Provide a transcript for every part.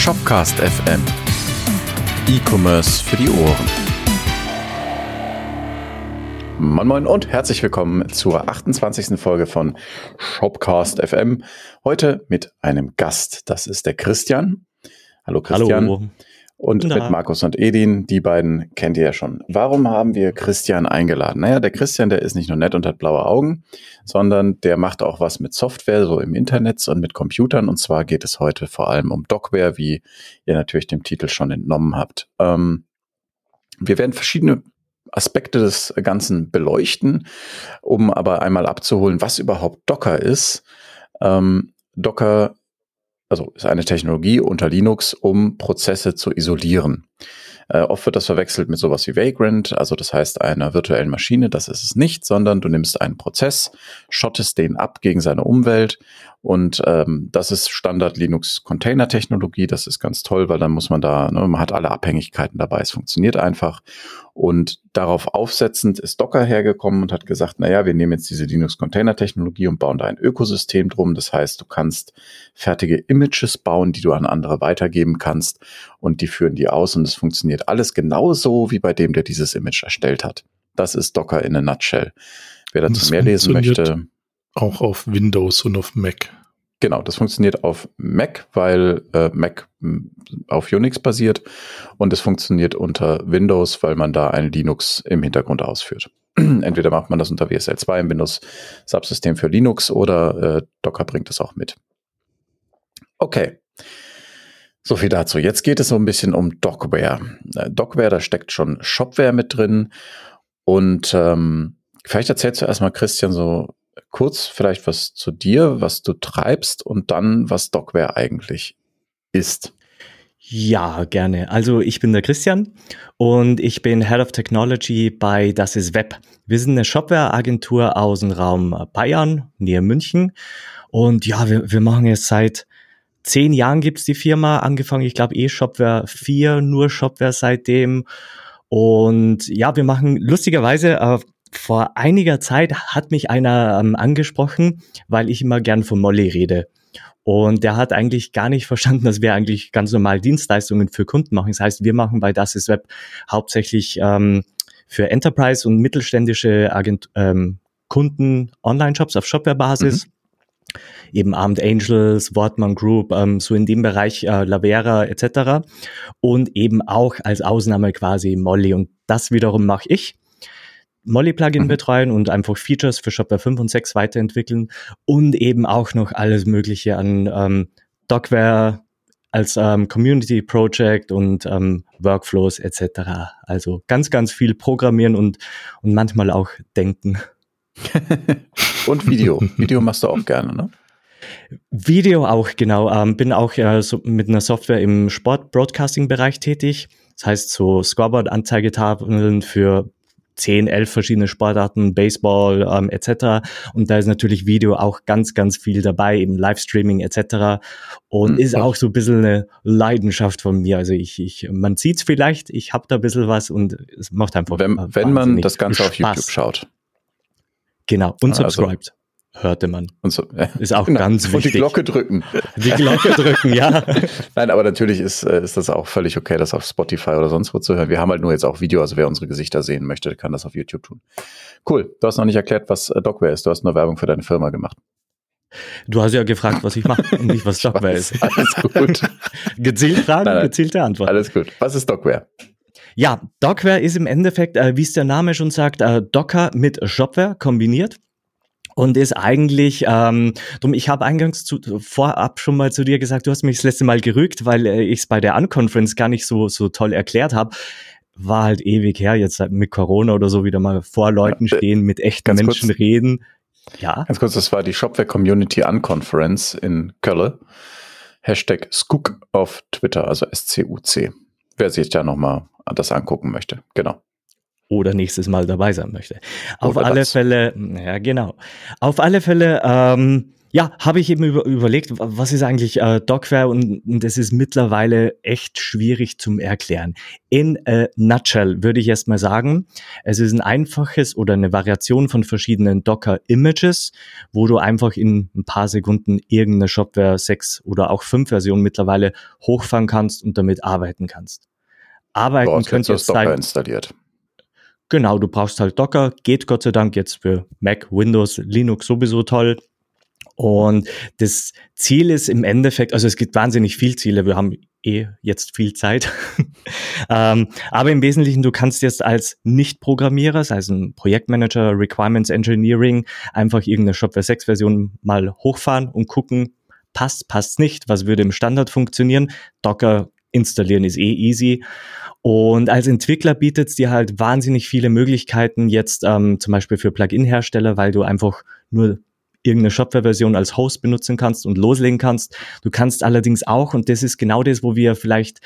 Shopcast FM. E-Commerce für die Ohren. Moin Moin und herzlich willkommen zur 28. Folge von Shopcast FM. Heute mit einem Gast. Das ist der Christian. Hallo Christian. Hallo. Und Na. mit Markus und Edin, die beiden kennt ihr ja schon. Warum haben wir Christian eingeladen? Naja, der Christian, der ist nicht nur nett und hat blaue Augen, sondern der macht auch was mit Software, so im Internet und mit Computern. Und zwar geht es heute vor allem um Docware, wie ihr natürlich dem Titel schon entnommen habt. Ähm, wir werden verschiedene Aspekte des Ganzen beleuchten, um aber einmal abzuholen, was überhaupt Docker ist. Ähm, Docker also ist eine Technologie unter Linux, um Prozesse zu isolieren. Äh, oft wird das verwechselt mit sowas wie Vagrant, also das heißt einer virtuellen Maschine. Das ist es nicht, sondern du nimmst einen Prozess, schottest den ab gegen seine Umwelt und ähm, das ist Standard Linux Container Technologie. Das ist ganz toll, weil dann muss man da, ne, man hat alle Abhängigkeiten dabei. Es funktioniert einfach. Und darauf aufsetzend ist Docker hergekommen und hat gesagt, na ja, wir nehmen jetzt diese Linux Container Technologie und bauen da ein Ökosystem drum. Das heißt, du kannst fertige Images bauen, die du an andere weitergeben kannst und die führen die aus und es funktioniert alles genauso wie bei dem, der dieses Image erstellt hat. Das ist Docker in a nutshell. Wer dazu mehr lesen möchte, auch auf Windows und auf Mac. Genau, das funktioniert auf Mac, weil äh, Mac hm, auf Unix basiert und es funktioniert unter Windows, weil man da ein Linux im Hintergrund ausführt. Entweder macht man das unter WSL 2 im Windows Subsystem für Linux oder äh, Docker bringt es auch mit. Okay. So viel dazu. Jetzt geht es so ein bisschen um Docware. Äh, Docware, da steckt schon Shopware mit drin. Und ähm, vielleicht erzählst du erstmal, Christian, so kurz vielleicht was zu dir, was du treibst und dann, was Docware eigentlich ist. Ja, gerne. Also ich bin der Christian und ich bin Head of Technology bei Das ist Web. Wir sind eine Shopware-Agentur aus dem Raum Bayern, näher München. Und ja, wir, wir machen jetzt seit zehn Jahren gibt's die Firma, angefangen, ich glaube, eh Shopware 4, nur Shopware seitdem. Und ja, wir machen lustigerweise äh, vor einiger Zeit hat mich einer ähm, angesprochen, weil ich immer gern von Molly rede. Und der hat eigentlich gar nicht verstanden, dass wir eigentlich ganz normal Dienstleistungen für Kunden machen. Das heißt, wir machen bei Das ist Web hauptsächlich ähm, für Enterprise und mittelständische Agent ähm, Kunden Online-Shops auf Shopware-Basis. Mhm. Eben Armed Angels, Wortmann Group, ähm, so in dem Bereich äh, Lavera etc. Und eben auch als Ausnahme quasi Molly. Und das wiederum mache ich. Molly-Plugin mhm. betreuen und einfach Features für Shopware 5 und 6 weiterentwickeln und eben auch noch alles Mögliche an ähm, Docware als ähm, Community Project und ähm, Workflows etc. Also ganz, ganz viel programmieren und, und manchmal auch denken. und Video. Video machst du auch gerne, ne? Video auch, genau. Ähm, bin auch äh, so mit einer Software im Sport-Broadcasting-Bereich tätig. Das heiheißt so Scoreboard-Anzeigetafeln für 10, 11 verschiedene Sportarten, Baseball ähm, etc. Und da ist natürlich Video auch ganz, ganz viel dabei, eben Livestreaming etc. Und mhm. ist auch so ein bisschen eine Leidenschaft von mir. Also ich, ich man sieht's vielleicht, ich habe da ein bisschen was und es macht einfach Wenn, wenn man das Ganze Spaß. auf YouTube schaut. Genau, und also, subscribed hörte man. Und so, ist auch genau. ganz wichtig. Und die Glocke drücken. Die Glocke drücken, ja. Nein, aber natürlich ist, äh, ist das auch völlig okay, das auf Spotify oder sonst wo zu hören. Wir haben halt nur jetzt auch Video, also wer unsere Gesichter sehen möchte, kann das auf YouTube tun. Cool. Du hast noch nicht erklärt, was äh, Docware ist. Du hast nur Werbung für deine Firma gemacht. Du hast ja gefragt, was ich mache und nicht, was Docware ist. Alles gut. Gezielt Fragen, nein, nein. gezielte Antwort. Alles gut. Was ist Docware? Ja, Docware ist im Endeffekt, äh, wie es der Name schon sagt, äh, Docker mit Shopware kombiniert und ist eigentlich, ähm, drum, ich habe eingangs zu, vorab schon mal zu dir gesagt, du hast mich das letzte Mal gerügt, weil äh, ich es bei der Unconference gar nicht so, so toll erklärt habe. War halt ewig her, jetzt halt mit Corona oder so wieder mal vor Leuten ja, äh, stehen, mit echten Menschen kurz, reden. Ja. Ganz kurz, das war die Shopware Community Unconference in Köln. Hashtag Skook auf Twitter, also S-C-U-C. Wer sich da nochmal das angucken möchte. Genau oder nächstes Mal dabei sein möchte. Auf oder alle das. Fälle, ja genau. Auf alle Fälle, ähm, Ja, habe ich eben über, überlegt, was ist eigentlich äh, Docware und, und es ist mittlerweile echt schwierig zum Erklären. In a nutshell würde ich erstmal sagen, es ist ein einfaches oder eine Variation von verschiedenen Docker-Images, wo du einfach in ein paar Sekunden irgendeine Shopware 6 oder auch 5 Version mittlerweile hochfahren kannst und damit arbeiten kannst. Arbeiten könnte es Docker installiert. Genau, du brauchst halt Docker, geht Gott sei Dank jetzt für Mac, Windows, Linux sowieso toll. Und das Ziel ist im Endeffekt, also es gibt wahnsinnig viel Ziele, wir haben eh jetzt viel Zeit. ähm, aber im Wesentlichen, du kannst jetzt als Nicht-Programmierer, sei es ein Projektmanager, Requirements Engineering, einfach irgendeine Shopware 6 Version mal hochfahren und gucken, passt, passt nicht, was würde im Standard funktionieren. Docker installieren ist eh easy. Und als Entwickler bietet es dir halt wahnsinnig viele Möglichkeiten jetzt ähm, zum Beispiel für Plugin-Hersteller, weil du einfach nur irgendeine Shopware-Version als Host benutzen kannst und loslegen kannst. Du kannst allerdings auch, und das ist genau das, wo wir vielleicht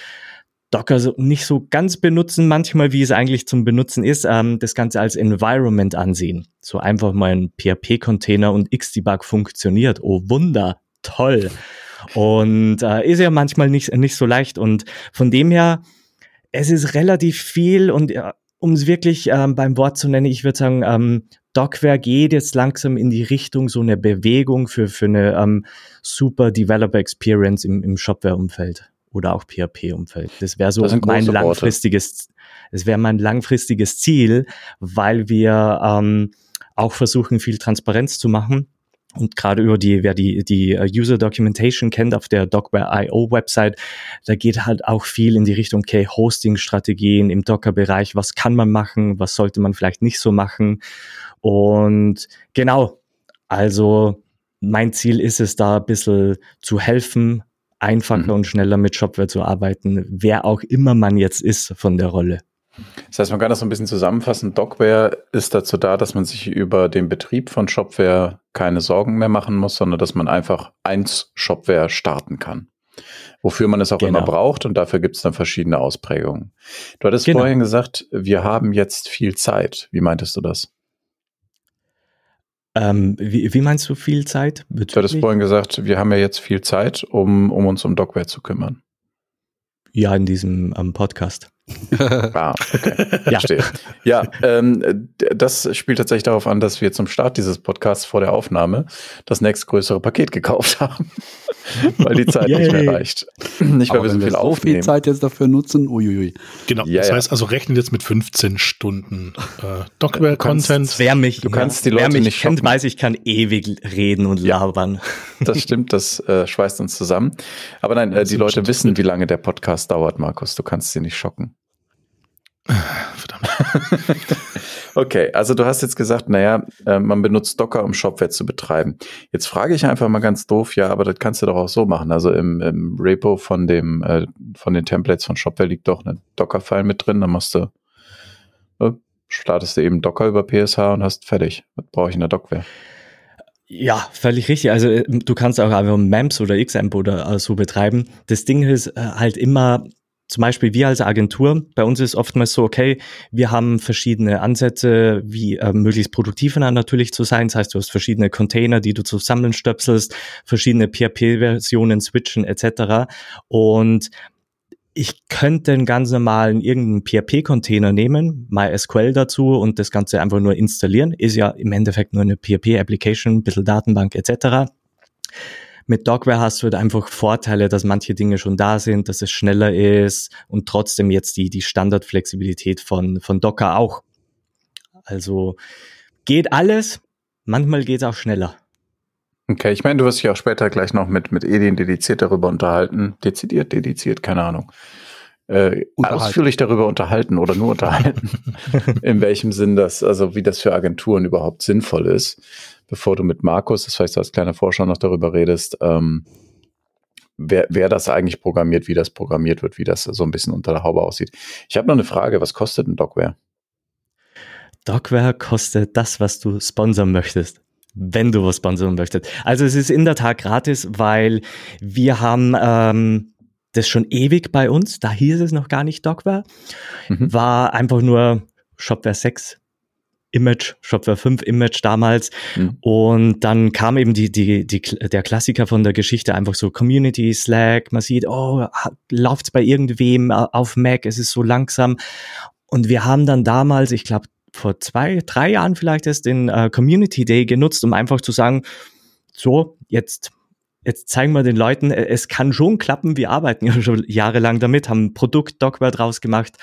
Docker so nicht so ganz benutzen, manchmal wie es eigentlich zum Benutzen ist, ähm, das Ganze als Environment ansehen. So einfach mal ein PHP-Container und Xdebug funktioniert. Oh Wunder, toll. Und äh, ist ja manchmal nicht, nicht so leicht. Und von dem her, es ist relativ viel und äh, um es wirklich ähm, beim Wort zu nennen, ich würde sagen, ähm, Docware geht jetzt langsam in die Richtung so eine Bewegung für, für eine ähm, super Developer Experience im, im Shopware-Umfeld oder auch PHP-Umfeld. Das wäre so das mein langfristiges, es wäre mein langfristiges Ziel, weil wir ähm, auch versuchen, viel Transparenz zu machen. Und gerade über die, wer die, die äh, User Documentation kennt auf der Docware.io Website, da geht halt auch viel in die Richtung, okay, Hosting-Strategien im Docker-Bereich, was kann man machen, was sollte man vielleicht nicht so machen. Und genau, also mein Ziel ist es, da ein bisschen zu helfen, einfacher mhm. und schneller mit Shopware zu arbeiten, wer auch immer man jetzt ist von der Rolle. Das heißt, man kann das so ein bisschen zusammenfassen. Docware ist dazu da, dass man sich über den Betrieb von Shopware keine Sorgen mehr machen muss, sondern dass man einfach eins Shopware starten kann. Wofür man es auch genau. immer braucht und dafür gibt es dann verschiedene Ausprägungen. Du hattest genau. vorhin gesagt, wir haben jetzt viel Zeit. Wie meintest du das? Ähm, wie, wie, meinst du viel Zeit? Bezüglich? Du hattest vorhin gesagt, wir haben ja jetzt viel Zeit, um, um uns um Docware zu kümmern. Ja, in diesem ähm, Podcast. ah, okay. ja. Verstehe. Ja, ähm, das spielt tatsächlich darauf an, dass wir zum Start dieses Podcasts vor der Aufnahme das nächstgrößere Paket gekauft haben, weil die Zeit nicht mehr reicht. Nicht, weil Aber wir so viel wir aufnehmen. viel Zeit jetzt dafür nutzen, uiuiui. Genau, ja, das ja. heißt also, rechnen jetzt mit 15 Stunden äh, Docware-Content. Wer mich, du kannst die Leute wer mich nicht kennt, weiß, ich kann ewig reden und labern. Das stimmt, das äh, schweißt uns zusammen. Aber nein, äh, die Leute wissen, wie lange der Podcast dauert, Markus. Du kannst sie nicht schocken. Verdammt. okay, also du hast jetzt gesagt, naja, äh, man benutzt Docker, um Shopware zu betreiben. Jetzt frage ich einfach mal ganz doof, ja, aber das kannst du doch auch so machen. Also im, im Repo von dem, äh, von den Templates von Shopware liegt doch ein Docker-File mit drin, dann machst du, äh, startest du eben Docker über PSH und hast fertig. Was brauche ich in der Dockware? Ja, völlig richtig. Also äh, du kannst auch einfach MEMS oder XAMPP oder so betreiben. Das Ding ist äh, halt immer, zum Beispiel wir als Agentur, bei uns ist oftmals so, okay, wir haben verschiedene Ansätze, wie äh, möglichst produktiv natürlich zu sein. Das heißt, du hast verschiedene Container, die du zusammenstöpselst, verschiedene PHP-Versionen switchen etc. Und ich könnte einen ganz normalen irgendeinen PHP-Container nehmen, MySQL dazu und das Ganze einfach nur installieren. Ist ja im Endeffekt nur eine PHP-Application, ein bisschen Datenbank etc. Mit Docware hast du halt einfach Vorteile, dass manche Dinge schon da sind, dass es schneller ist und trotzdem jetzt die, die Standardflexibilität von, von Docker auch. Also geht alles, manchmal geht es auch schneller. Okay, ich meine, du wirst dich auch später gleich noch mit, mit Edin dediziert darüber unterhalten. Dezidiert, dediziert, keine Ahnung. Äh, ausführlich darüber unterhalten oder nur unterhalten, in welchem Sinn das, also wie das für Agenturen überhaupt sinnvoll ist bevor du mit Markus, das heißt, als kleiner Vorschau noch darüber redest, ähm, wer, wer das eigentlich programmiert, wie das programmiert wird, wie das so ein bisschen unter der Haube aussieht. Ich habe noch eine Frage, was kostet ein Docware? Docware kostet das, was du sponsern möchtest wenn du was sponsern möchtest. Also es ist in der Tat gratis, weil wir haben ähm, das schon ewig bei uns, da hieß es noch gar nicht Docware, mhm. war einfach nur Shopware 6 Image, Shopware 5 Image damals. Mhm. Und dann kam eben die, die, die, der Klassiker von der Geschichte einfach so Community, Slack, man sieht, oh, läuft's bei irgendwem auf Mac, es ist so langsam. Und wir haben dann damals, ich glaube, vor zwei, drei Jahren vielleicht erst den äh, Community Day genutzt, um einfach zu sagen, so, jetzt jetzt zeigen wir den Leuten, äh, es kann schon klappen, wir arbeiten ja schon jahrelang damit, haben ein Produkt Dockware draus gemacht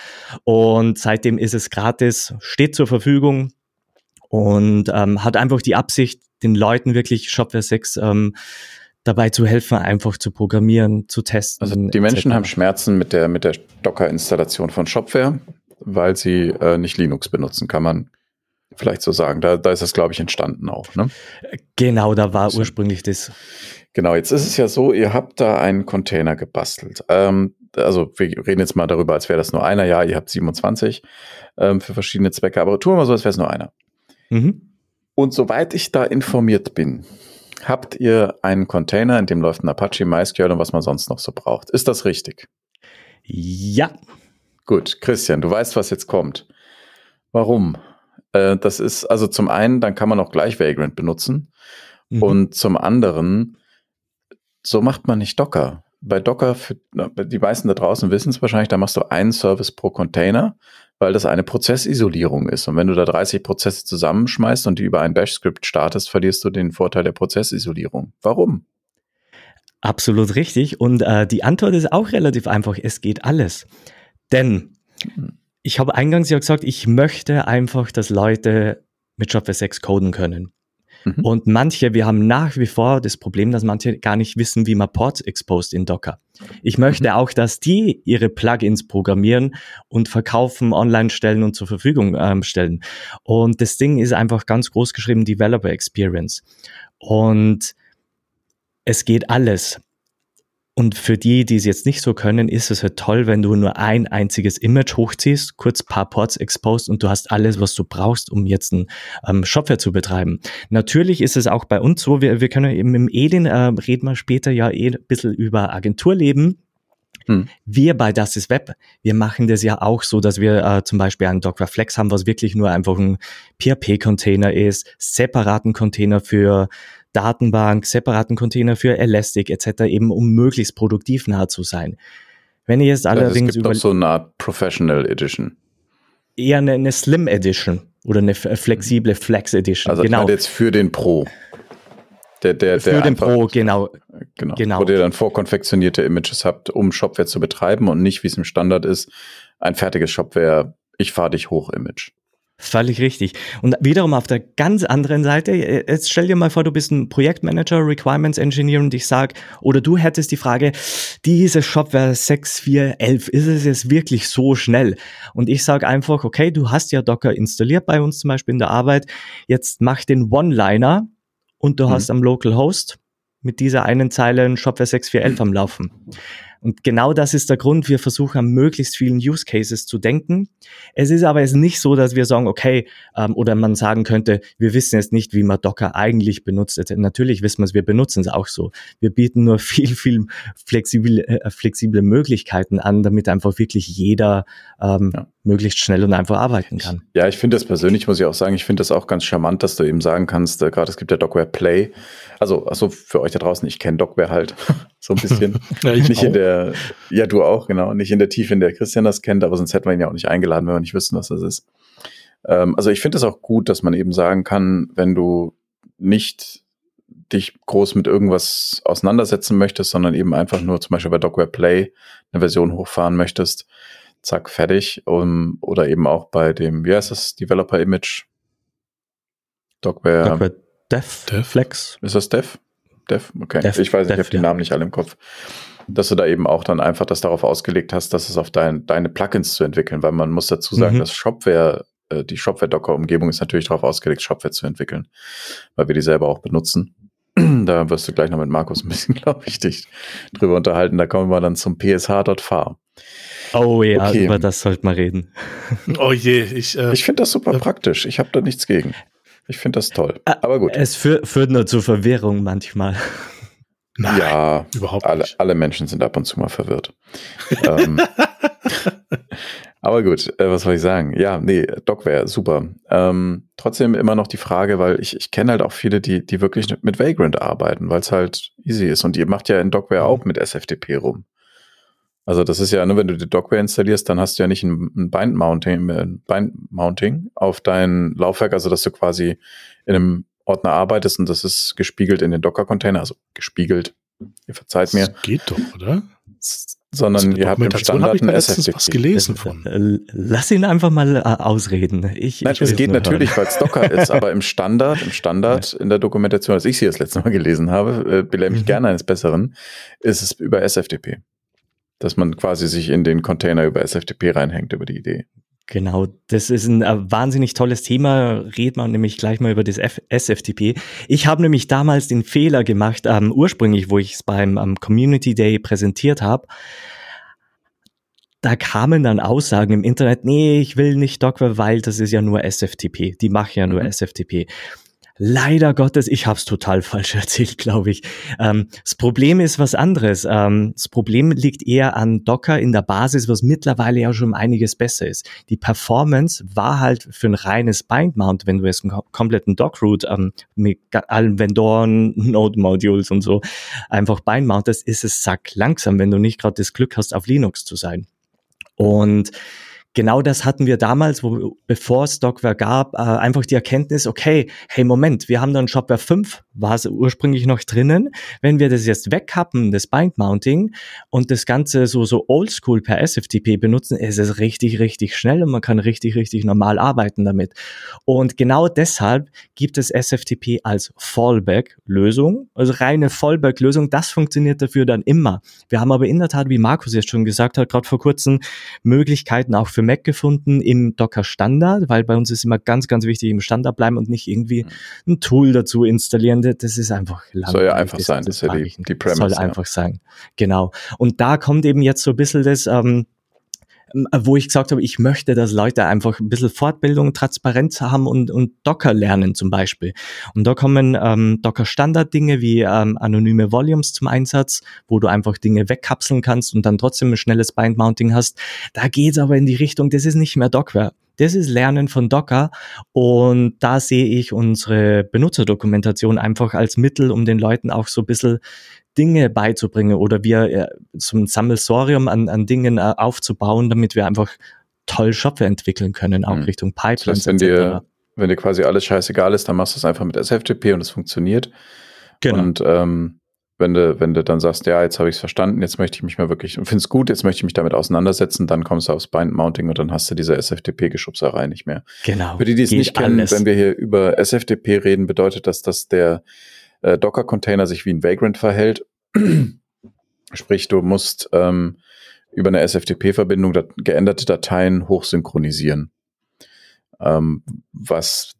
und seitdem ist es gratis, steht zur Verfügung und ähm, hat einfach die Absicht, den Leuten wirklich Shopware 6 ähm, dabei zu helfen, einfach zu programmieren, zu testen. Also die Menschen haben Schmerzen mit der, mit der Docker-Installation von Shopware, weil sie äh, nicht Linux benutzen, kann man vielleicht so sagen. Da, da ist das, glaube ich, entstanden auch. Ne? Genau, da war ursprünglich das. Genau, jetzt ist es ja so, ihr habt da einen Container gebastelt. Ähm, also wir reden jetzt mal darüber, als wäre das nur einer. Ja, ihr habt 27 ähm, für verschiedene Zwecke, aber tun wir mal so, als wäre es nur einer. Mhm. Und soweit ich da informiert bin, habt ihr einen Container, in dem läuft ein Apache, MySQL und was man sonst noch so braucht. Ist das richtig? Ja. Gut, Christian, du weißt, was jetzt kommt. Warum? Äh, das ist also zum einen, dann kann man auch gleich Vagrant benutzen. Mhm. Und zum anderen, so macht man nicht Docker. Bei Docker, für, die meisten da draußen wissen es wahrscheinlich, da machst du einen Service pro Container, weil das eine Prozessisolierung ist. Und wenn du da 30 Prozesse zusammenschmeißt und die über ein Bash-Script startest, verlierst du den Vorteil der Prozessisolierung. Warum? Absolut richtig. Und äh, die Antwort ist auch relativ einfach. Es geht alles. Denn hm. Ich habe eingangs ja gesagt, ich möchte einfach, dass Leute mit Shopware 6 coden können. Mhm. Und manche, wir haben nach wie vor das Problem, dass manche gar nicht wissen, wie man Ports exposed in Docker. Ich möchte mhm. auch, dass die ihre Plugins programmieren und verkaufen, online stellen und zur Verfügung ähm, stellen. Und das Ding ist einfach ganz groß geschrieben, Developer Experience. Und es geht alles. Und für die, die es jetzt nicht so können, ist es halt toll, wenn du nur ein einziges Image hochziehst, kurz paar Ports exposed und du hast alles, was du brauchst, um jetzt ein ähm, Shopware zu betreiben. Natürlich ist es auch bei uns so, wir, wir können eben im Edin, äh, reden wir später ja eh ein bisschen über Agenturleben. Hm. Wir bei Das ist Web, wir machen das ja auch so, dass wir äh, zum Beispiel einen Docker Flex haben, was wirklich nur einfach ein PHP-Container ist, separaten Container für Datenbank, separaten Container für Elastic etc., eben um möglichst produktiv nah zu sein. Wenn ihr jetzt allerdings also es gibt über so eine Art Professional Edition. Eher eine, eine Slim Edition oder eine flexible Flex Edition. Also genau. jetzt für den Pro. Der, der, für der den Pro, genau. genau. genau. Wo ihr dann vorkonfektionierte Images habt, um Shopware zu betreiben und nicht, wie es im Standard ist, ein fertiges Shopware, ich fahre dich hoch Image. Völlig richtig. Und wiederum auf der ganz anderen Seite, äh, jetzt stell dir mal vor, du bist ein Projektmanager, Requirements Engineer und ich sag, oder du hättest die Frage, diese Shopware 6411, ist es jetzt wirklich so schnell? Und ich sage einfach, okay, du hast ja Docker installiert bei uns zum Beispiel in der Arbeit, jetzt mach den One-Liner und du mhm. hast am Local Host mit dieser einen Zeile ein Shopware 6411 am Laufen. Und genau das ist der Grund. Wir versuchen an möglichst vielen Use Cases zu denken. Es ist aber jetzt nicht so, dass wir sagen, okay, ähm, oder man sagen könnte, wir wissen jetzt nicht, wie man Docker eigentlich benutzt. Natürlich wissen wir es, wir benutzen es auch so. Wir bieten nur viel, viel flexible, äh, flexible Möglichkeiten an, damit einfach wirklich jeder ähm, ja. möglichst schnell und einfach arbeiten kann. Ja, ich finde das persönlich, muss ich auch sagen, ich finde das auch ganz charmant, dass du eben sagen kannst, äh, gerade es gibt ja Dockware Play. Also, also für euch da draußen, ich kenne Dockware halt so ein bisschen. ja, nicht auch. in der ja, du auch, genau. Nicht in der Tiefe, in der Christian das kennt, aber sonst hätten wir ihn ja auch nicht eingeladen, wenn wir nicht wüssten, was das ist. Ähm, also ich finde es auch gut, dass man eben sagen kann, wenn du nicht dich groß mit irgendwas auseinandersetzen möchtest, sondern eben einfach nur zum Beispiel bei Docware Play eine Version hochfahren möchtest, zack, fertig. Um, oder eben auch bei dem, wie heißt das, Developer Image? Docware, Docware Dev, Dev Flex. Ist das Dev? Dev? Okay. Dev, ich weiß nicht, Dev, ich habe die Namen nicht alle im Kopf dass du da eben auch dann einfach das darauf ausgelegt hast, dass es auf dein, deine Plugins zu entwickeln, weil man muss dazu sagen, mhm. dass Shopware, äh, die Shopware-Docker-Umgebung ist natürlich darauf ausgelegt, Shopware zu entwickeln, weil wir die selber auch benutzen. da wirst du gleich noch mit Markus ein bisschen, glaube ich, dich drüber unterhalten. Da kommen wir dann zum psh.far. Oh ja, okay. über das sollte man reden. Oh je, ich. Äh, ich finde das super äh, praktisch. Ich habe da nichts gegen. Ich finde das toll. Äh, Aber gut. Es führt, führt nur zu Verwirrung manchmal. Nein, ja, überhaupt alle, nicht. Alle Menschen sind ab und zu mal verwirrt. ähm, Aber gut, äh, was soll ich sagen? Ja, nee, Docware, super. Ähm, trotzdem immer noch die Frage, weil ich, ich kenne halt auch viele, die, die wirklich mit Vagrant arbeiten, weil es halt easy ist. Und ihr macht ja in Docware auch mit SFTP rum. Also das ist ja, nur wenn du die Docware installierst, dann hast du ja nicht ein, Bind-Mounting ein Bind -Mounting auf dein Laufwerk, also dass du quasi in einem Ordner arbeitest und das ist gespiegelt in den Docker-Container, also gespiegelt, ihr verzeiht mir. Das geht doch, oder? sondern ihr habt im Standard ein SFTP. was gelesen von. Lass ihn einfach mal äh, ausreden. Ich, Nein, ich es geht natürlich, weil es Docker ist, aber im Standard, im Standard in der Dokumentation, als ich sie das letzte Mal gelesen habe, äh, belehre mich mhm. gerne eines Besseren, ist es über SFTP. Dass man quasi sich in den Container über SFTP reinhängt, über die Idee. Genau, das ist ein äh, wahnsinnig tolles Thema. Red man nämlich gleich mal über das F SFTP. Ich habe nämlich damals den Fehler gemacht, ähm, ursprünglich, wo ich es beim ähm, Community Day präsentiert habe. Da kamen dann Aussagen im Internet, nee, ich will nicht Docker, weil das ist ja nur SFTP. Die machen ja nur mhm. SFTP. Leider Gottes, ich habe es total falsch erzählt, glaube ich. Ähm, das Problem ist was anderes. Ähm, das Problem liegt eher an Docker in der Basis, was mittlerweile ja schon einiges besser ist. Die Performance war halt für ein reines Bind-Mount, wenn du jetzt einen kompletten Dock-Root ähm, mit allen Vendoren, Node-Modules und so einfach Bind-Mountest, ist es sack langsam, wenn du nicht gerade das Glück hast, auf Linux zu sein. Und genau das hatten wir damals, wo, bevor es Docware gab, äh, einfach die Erkenntnis, okay, hey Moment, wir haben dann Shopware 5, war es ursprünglich noch drinnen. Wenn wir das jetzt wegkappen, das Bind Mounting und das Ganze so, so oldschool per SFTP benutzen, ist es richtig, richtig schnell und man kann richtig, richtig normal arbeiten damit. Und genau deshalb gibt es SFTP als Fallback-Lösung, also reine Fallback-Lösung. Das funktioniert dafür dann immer. Wir haben aber in der Tat, wie Markus jetzt schon gesagt hat, gerade vor kurzem Möglichkeiten auch für für Mac gefunden im Docker Standard, weil bei uns ist immer ganz, ganz wichtig im Standard bleiben und nicht irgendwie mhm. ein Tool dazu installieren. Das ist einfach langweilig. Soll ja einfach das sein, das ist ja die, die Premise. Soll ja. einfach sein. Genau. Und da kommt eben jetzt so ein bisschen das, ähm, ähm, wo ich gesagt habe, ich möchte, dass Leute einfach ein bisschen Fortbildung, Transparenz haben und, und Docker lernen zum Beispiel. Und da kommen ähm, Docker-Standard-Dinge wie ähm, anonyme Volumes zum Einsatz, wo du einfach Dinge wegkapseln kannst und dann trotzdem ein schnelles Bind-Mounting hast. Da geht's aber in die Richtung, das ist nicht mehr Dockware. Das ist Lernen von Docker und da sehe ich unsere Benutzerdokumentation einfach als Mittel, um den Leuten auch so ein bisschen Dinge beizubringen oder wir äh, so ein Sammelsorium an, an Dingen äh, aufzubauen, damit wir einfach toll Shopware entwickeln können, auch mhm. Richtung Pipelines. Das heißt, wenn dir, wenn dir quasi alles scheißegal ist, dann machst du es einfach mit SFTP und es funktioniert. Genau. Und ähm, wenn du, wenn du dann sagst, ja, jetzt habe ich es verstanden, jetzt möchte ich mich mal wirklich, und finde es gut, jetzt möchte ich mich damit auseinandersetzen, dann kommst du aufs Bind-Mounting und dann hast du diese SFTP-Geschubserei nicht mehr. Genau. Für die, die es nicht kennen, alles. wenn wir hier über SFTP reden, bedeutet das, dass der äh, Docker-Container sich wie ein Vagrant verhält. Sprich, du musst ähm, über eine SFTP-Verbindung dat geänderte Dateien hochsynchronisieren. Ähm, was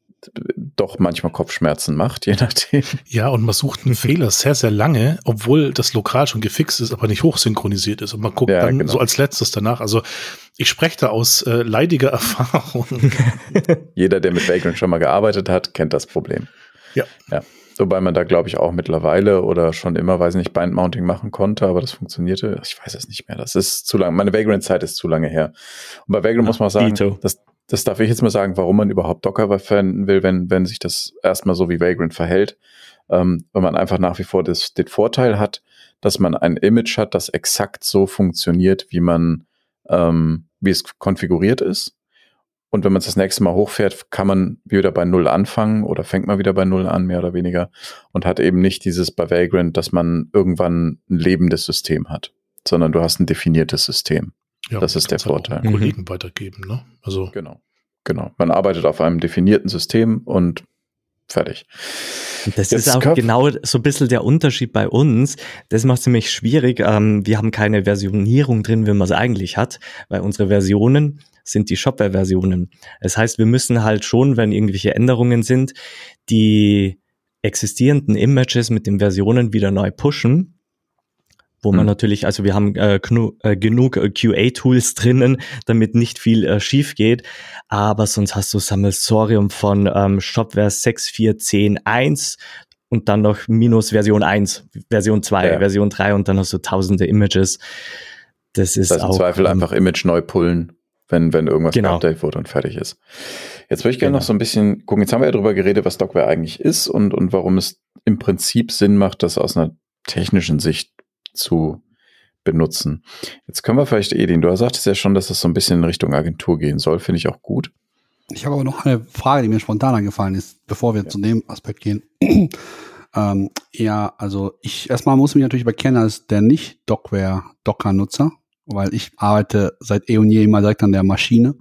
doch manchmal Kopfschmerzen macht, je nachdem. Ja, und man sucht einen Fehler sehr, sehr lange, obwohl das lokal schon gefixt ist, aber nicht hochsynchronisiert ist. Und man guckt ja, dann genau. so als letztes danach. Also ich spreche da aus äh, leidiger Erfahrung. Jeder, der mit Vagrant schon mal gearbeitet hat, kennt das Problem. Ja. ja. Wobei man da, glaube ich, auch mittlerweile oder schon immer, weiß nicht, Bind-Mounting machen konnte, aber das funktionierte. Ich weiß es nicht mehr. Das ist zu lange. Meine Vagrant-Zeit ist zu lange her. Und bei Vagrant ja, muss man sagen, das, das darf ich jetzt mal sagen, warum man überhaupt Docker verwenden will, wenn, wenn sich das erstmal so wie Vagrant verhält. Ähm, wenn man einfach nach wie vor das, den Vorteil hat, dass man ein Image hat, das exakt so funktioniert, wie man, ähm, wie es konfiguriert ist. Und wenn man es das nächste Mal hochfährt, kann man wieder bei Null anfangen oder fängt man wieder bei Null an, mehr oder weniger. Und hat eben nicht dieses bei Vagrant, dass man irgendwann ein lebendes System hat, sondern du hast ein definiertes System. Ja, das ist der Vorteil. Kollegen mhm. weitergeben, ne? Also. Genau. Genau. Man arbeitet auf einem definierten System und fertig. Das Jetzt ist auch genau so ein bisschen der Unterschied bei uns. Das macht es ziemlich schwierig. Ähm, wir haben keine Versionierung drin, wie man es eigentlich hat, weil unsere Versionen sind die Shopware-Versionen. Das heißt, wir müssen halt schon, wenn irgendwelche Änderungen sind, die existierenden Images mit den Versionen wieder neu pushen wo man mhm. natürlich, also wir haben äh, äh, genug äh, QA-Tools drinnen, damit nicht viel äh, schief geht, aber sonst hast du Sammelsorium von ähm, Shopware 6.4.10.1 und dann noch minus Version 1, Version 2, ja. Version 3 und dann hast du tausende Images. Das ist das heißt, auch, im Zweifel ähm, einfach Image neu pullen wenn, wenn irgendwas genau. geupdatet wurde und fertig ist. Jetzt würde ich gerne genau. noch so ein bisschen gucken. Jetzt haben wir ja darüber geredet, was Docware eigentlich ist und, und warum es im Prinzip Sinn macht, das aus einer technischen Sicht zu benutzen. Jetzt können wir vielleicht, Edin, du sagtest ja schon, dass das so ein bisschen in Richtung Agentur gehen soll. Finde ich auch gut. Ich habe aber noch eine Frage, die mir spontan eingefallen ist, bevor wir ja. zu dem Aspekt gehen. ähm, ja, also ich erstmal muss mich natürlich bekennen als der nicht Docware Docker-Nutzer, weil ich arbeite seit eh und je immer direkt an der Maschine.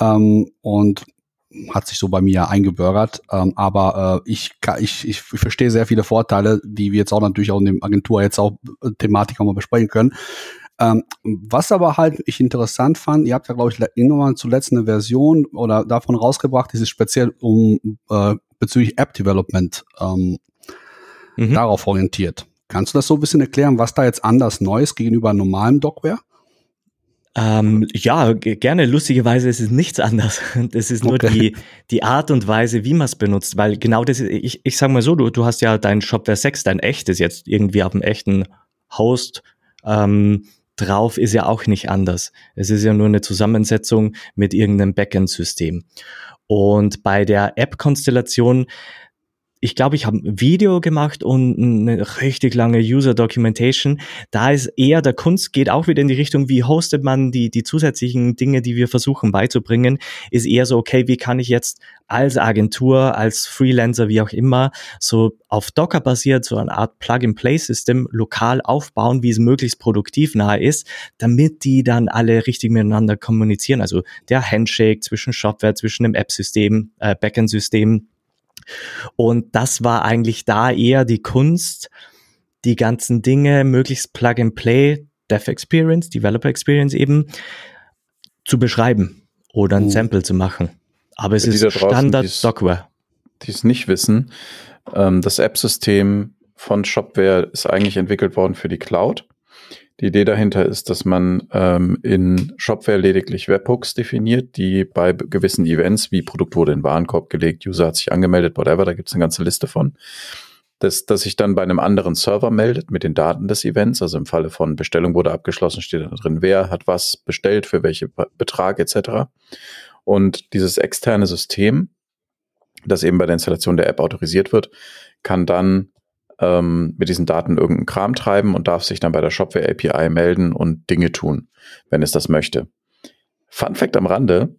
Ähm, und hat sich so bei mir eingebürgert. Ähm, aber äh, ich, ich, ich verstehe sehr viele Vorteile, die wir jetzt auch natürlich auch in dem Agentur jetzt auch äh, Thematik auch mal besprechen können. Ähm, was aber halt ich interessant fand, ihr habt ja, glaube ich, irgendwann zuletzt eine Version oder davon rausgebracht, die sich speziell um äh, bezüglich App-Development ähm, mhm. darauf orientiert. Kannst du das so ein bisschen erklären, was da jetzt anders Neues gegenüber normalem Docware? Ähm, ja, gerne. Lustigerweise ist es nichts anders. Das ist nur okay. die, die Art und Weise, wie man es benutzt, weil genau das ist, ich, ich sag mal so, du, du hast ja dein Shopware 6, dein echtes jetzt irgendwie auf dem echten Host ähm, drauf, ist ja auch nicht anders. Es ist ja nur eine Zusammensetzung mit irgendeinem Backend-System. Und bei der App-Konstellation ich glaube, ich habe ein Video gemacht und eine richtig lange User Documentation. Da ist eher der Kunst geht auch wieder in die Richtung, wie hostet man die, die zusätzlichen Dinge, die wir versuchen beizubringen, ist eher so, okay, wie kann ich jetzt als Agentur, als Freelancer, wie auch immer, so auf Docker basiert, so eine Art Plug-and-Play-System lokal aufbauen, wie es möglichst produktiv nahe ist, damit die dann alle richtig miteinander kommunizieren. Also der Handshake zwischen Shopware, zwischen dem App-System, äh, Backend-System, und das war eigentlich da eher die Kunst, die ganzen Dinge möglichst Plug and Play, Dev Experience, Developer Experience eben zu beschreiben oder ein uh. Sample zu machen. Aber es ist Standard die's, Dockware. Die es nicht wissen, ähm, das App-System von Shopware ist eigentlich entwickelt worden für die Cloud. Die Idee dahinter ist, dass man ähm, in Shopware lediglich Webhooks definiert, die bei gewissen Events, wie Produkt wurde in Warenkorb gelegt, User hat sich angemeldet, whatever, da gibt es eine ganze Liste von, dass, dass sich dann bei einem anderen Server meldet mit den Daten des Events. Also im Falle von Bestellung wurde abgeschlossen, steht da drin, wer hat was bestellt, für welche Betrag etc. Und dieses externe System, das eben bei der Installation der App autorisiert wird, kann dann ähm, mit diesen Daten irgendeinen Kram treiben und darf sich dann bei der Shopware API melden und Dinge tun, wenn es das möchte. Fun Fact am Rande.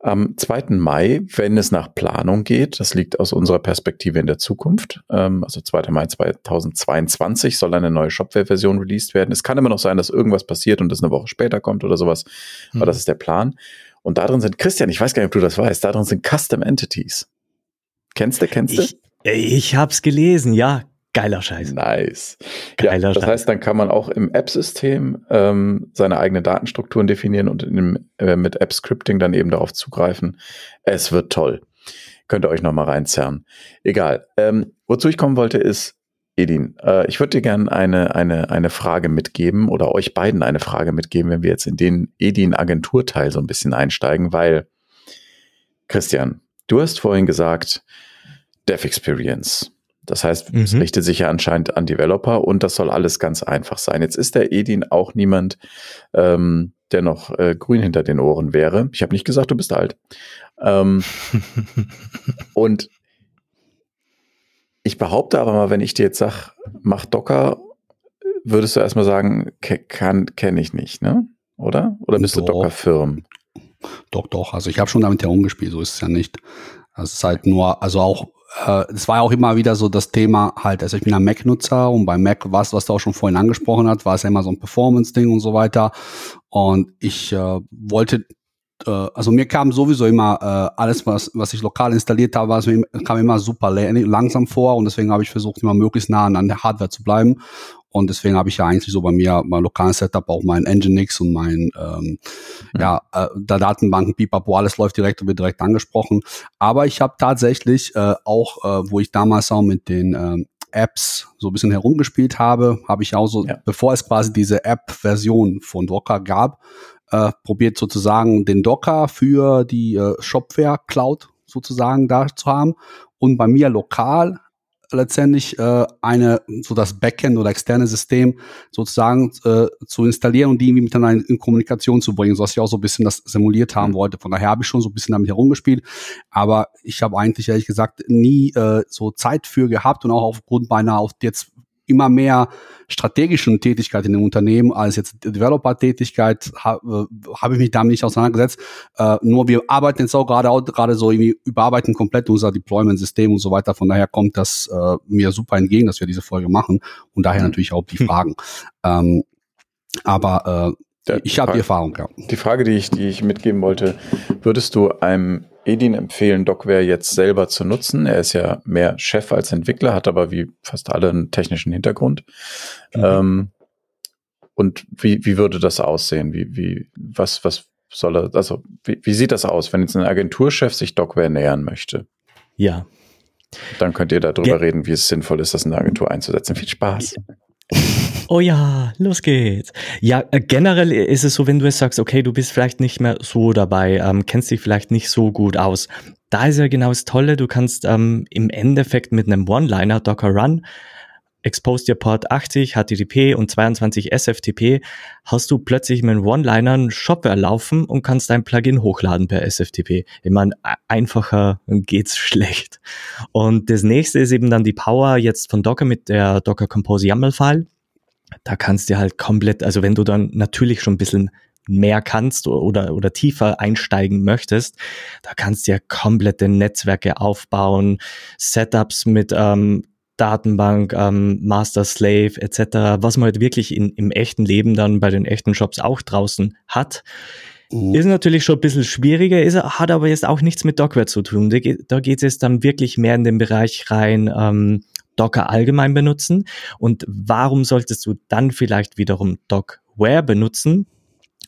Am 2. Mai, wenn es nach Planung geht, das liegt aus unserer Perspektive in der Zukunft, ähm, also 2. Mai 2022 soll eine neue Shopware-Version released werden. Es kann immer noch sein, dass irgendwas passiert und es eine Woche später kommt oder sowas, mhm. aber das ist der Plan. Und da drin sind, Christian, ich weiß gar nicht, ob du das weißt, da drin sind Custom Entities. Kennst du, kennst du? Ich, ich hab's gelesen, ja, Geiler Scheiß. Nice. Geiler ja, das Scheiß. heißt, dann kann man auch im App-System ähm, seine eigenen Datenstrukturen definieren und dem, äh, mit App-Scripting dann eben darauf zugreifen. Es wird toll. Könnt ihr euch nochmal reinzerren. Egal. Ähm, wozu ich kommen wollte, ist, Edin, äh, ich würde dir gerne eine, eine, eine Frage mitgeben oder euch beiden eine Frage mitgeben, wenn wir jetzt in den Edin-Agenturteil so ein bisschen einsteigen, weil, Christian, du hast vorhin gesagt, Dev Experience das heißt, mhm. es richtet sich ja anscheinend an Developer und das soll alles ganz einfach sein. Jetzt ist der Edin auch niemand, ähm, der noch äh, grün hinter den Ohren wäre. Ich habe nicht gesagt, du bist alt. Ähm, und ich behaupte aber mal, wenn ich dir jetzt sage, mach Docker, würdest du erstmal sagen, kann kenne ich nicht, ne? Oder? Oder bist doch. du Docker-Firm? Doch, doch. Also ich habe schon damit herumgespielt, so ist es ja nicht. Also es ist halt nur, also auch es war ja auch immer wieder so das Thema halt, also ich bin ein Mac-Nutzer und bei Mac, was, was du auch schon vorhin angesprochen hast, war es ja immer so ein Performance-Ding und so weiter. Und ich äh, wollte äh, also mir kam sowieso immer äh, alles, was, was ich lokal installiert habe, kam immer super langsam vor und deswegen habe ich versucht, immer möglichst nah an der Hardware zu bleiben. Und deswegen habe ich ja eigentlich so bei mir mein lokalen Setup auch mein Nginx und mein ähm, mhm. ja, äh, der Datenbanken, Pipapo, alles läuft direkt und wird direkt angesprochen. Aber ich habe tatsächlich äh, auch, äh, wo ich damals auch mit den äh, Apps so ein bisschen herumgespielt habe, habe ich auch so, ja. bevor es quasi diese App-Version von Docker gab, äh, probiert sozusagen den Docker für die äh, Shopware Cloud sozusagen da zu haben und bei mir lokal letztendlich äh, eine so das Backend oder externe System sozusagen äh, zu installieren und die irgendwie miteinander in, Kommunikation zu bringen, so dass ich auch so ein bisschen das simuliert haben wollte. Von daher habe ich schon so ein bisschen damit herumgespielt, aber ich habe eigentlich ehrlich gesagt nie äh, so Zeit für gehabt und auch aufgrund meiner auf jetzt immer mehr strategischen Tätigkeit in dem Unternehmen als jetzt Developer-Tätigkeit habe äh, hab ich mich damit nicht auseinandergesetzt. Äh, nur wir arbeiten jetzt auch gerade gerade so irgendwie überarbeiten komplett unser Deployment-System und so weiter. Von daher kommt das äh, mir super entgegen, dass wir diese Folge machen und daher mhm. natürlich auch die Fragen. ähm, aber äh, ich habe die Erfahrung, ja. Die Frage, die ich, die ich mitgeben wollte, würdest du einem Edin empfehlen, Docware jetzt selber zu nutzen. Er ist ja mehr Chef als Entwickler, hat aber wie fast alle einen technischen Hintergrund. Mhm. Ähm, und wie, wie würde das aussehen? Wie, wie, was, was soll er, also wie, wie sieht das aus, wenn jetzt ein Agenturchef sich Docware nähern möchte? Ja. Dann könnt ihr darüber Ge reden, wie es sinnvoll ist, das in der Agentur einzusetzen. Viel Spaß. Oh ja, los geht's. Ja, äh, generell ist es so, wenn du jetzt sagst, okay, du bist vielleicht nicht mehr so dabei, ähm, kennst dich vielleicht nicht so gut aus. Da ist ja genau das Tolle, du kannst ähm, im Endeffekt mit einem One-Liner Docker Run Expose dir Port 80, HTTP und 22 SFTP, hast du plötzlich mit einem One-Liner einen Shopware laufen und kannst dein Plugin hochladen per SFTP. Ich meine, einfacher geht's schlecht. Und das nächste ist eben dann die Power jetzt von Docker mit der Docker Compose YAML-File da kannst du halt komplett, also wenn du dann natürlich schon ein bisschen mehr kannst oder, oder tiefer einsteigen möchtest, da kannst du ja komplette Netzwerke aufbauen, Setups mit ähm, Datenbank, ähm, Master Slave etc., was man halt wirklich in, im echten Leben dann bei den echten Shops auch draußen hat. Mhm. Ist natürlich schon ein bisschen schwieriger, ist, hat aber jetzt auch nichts mit Dockware zu tun. Da, da geht es jetzt dann wirklich mehr in den Bereich rein, ähm, Docker allgemein benutzen und warum solltest du dann vielleicht wiederum Docware benutzen?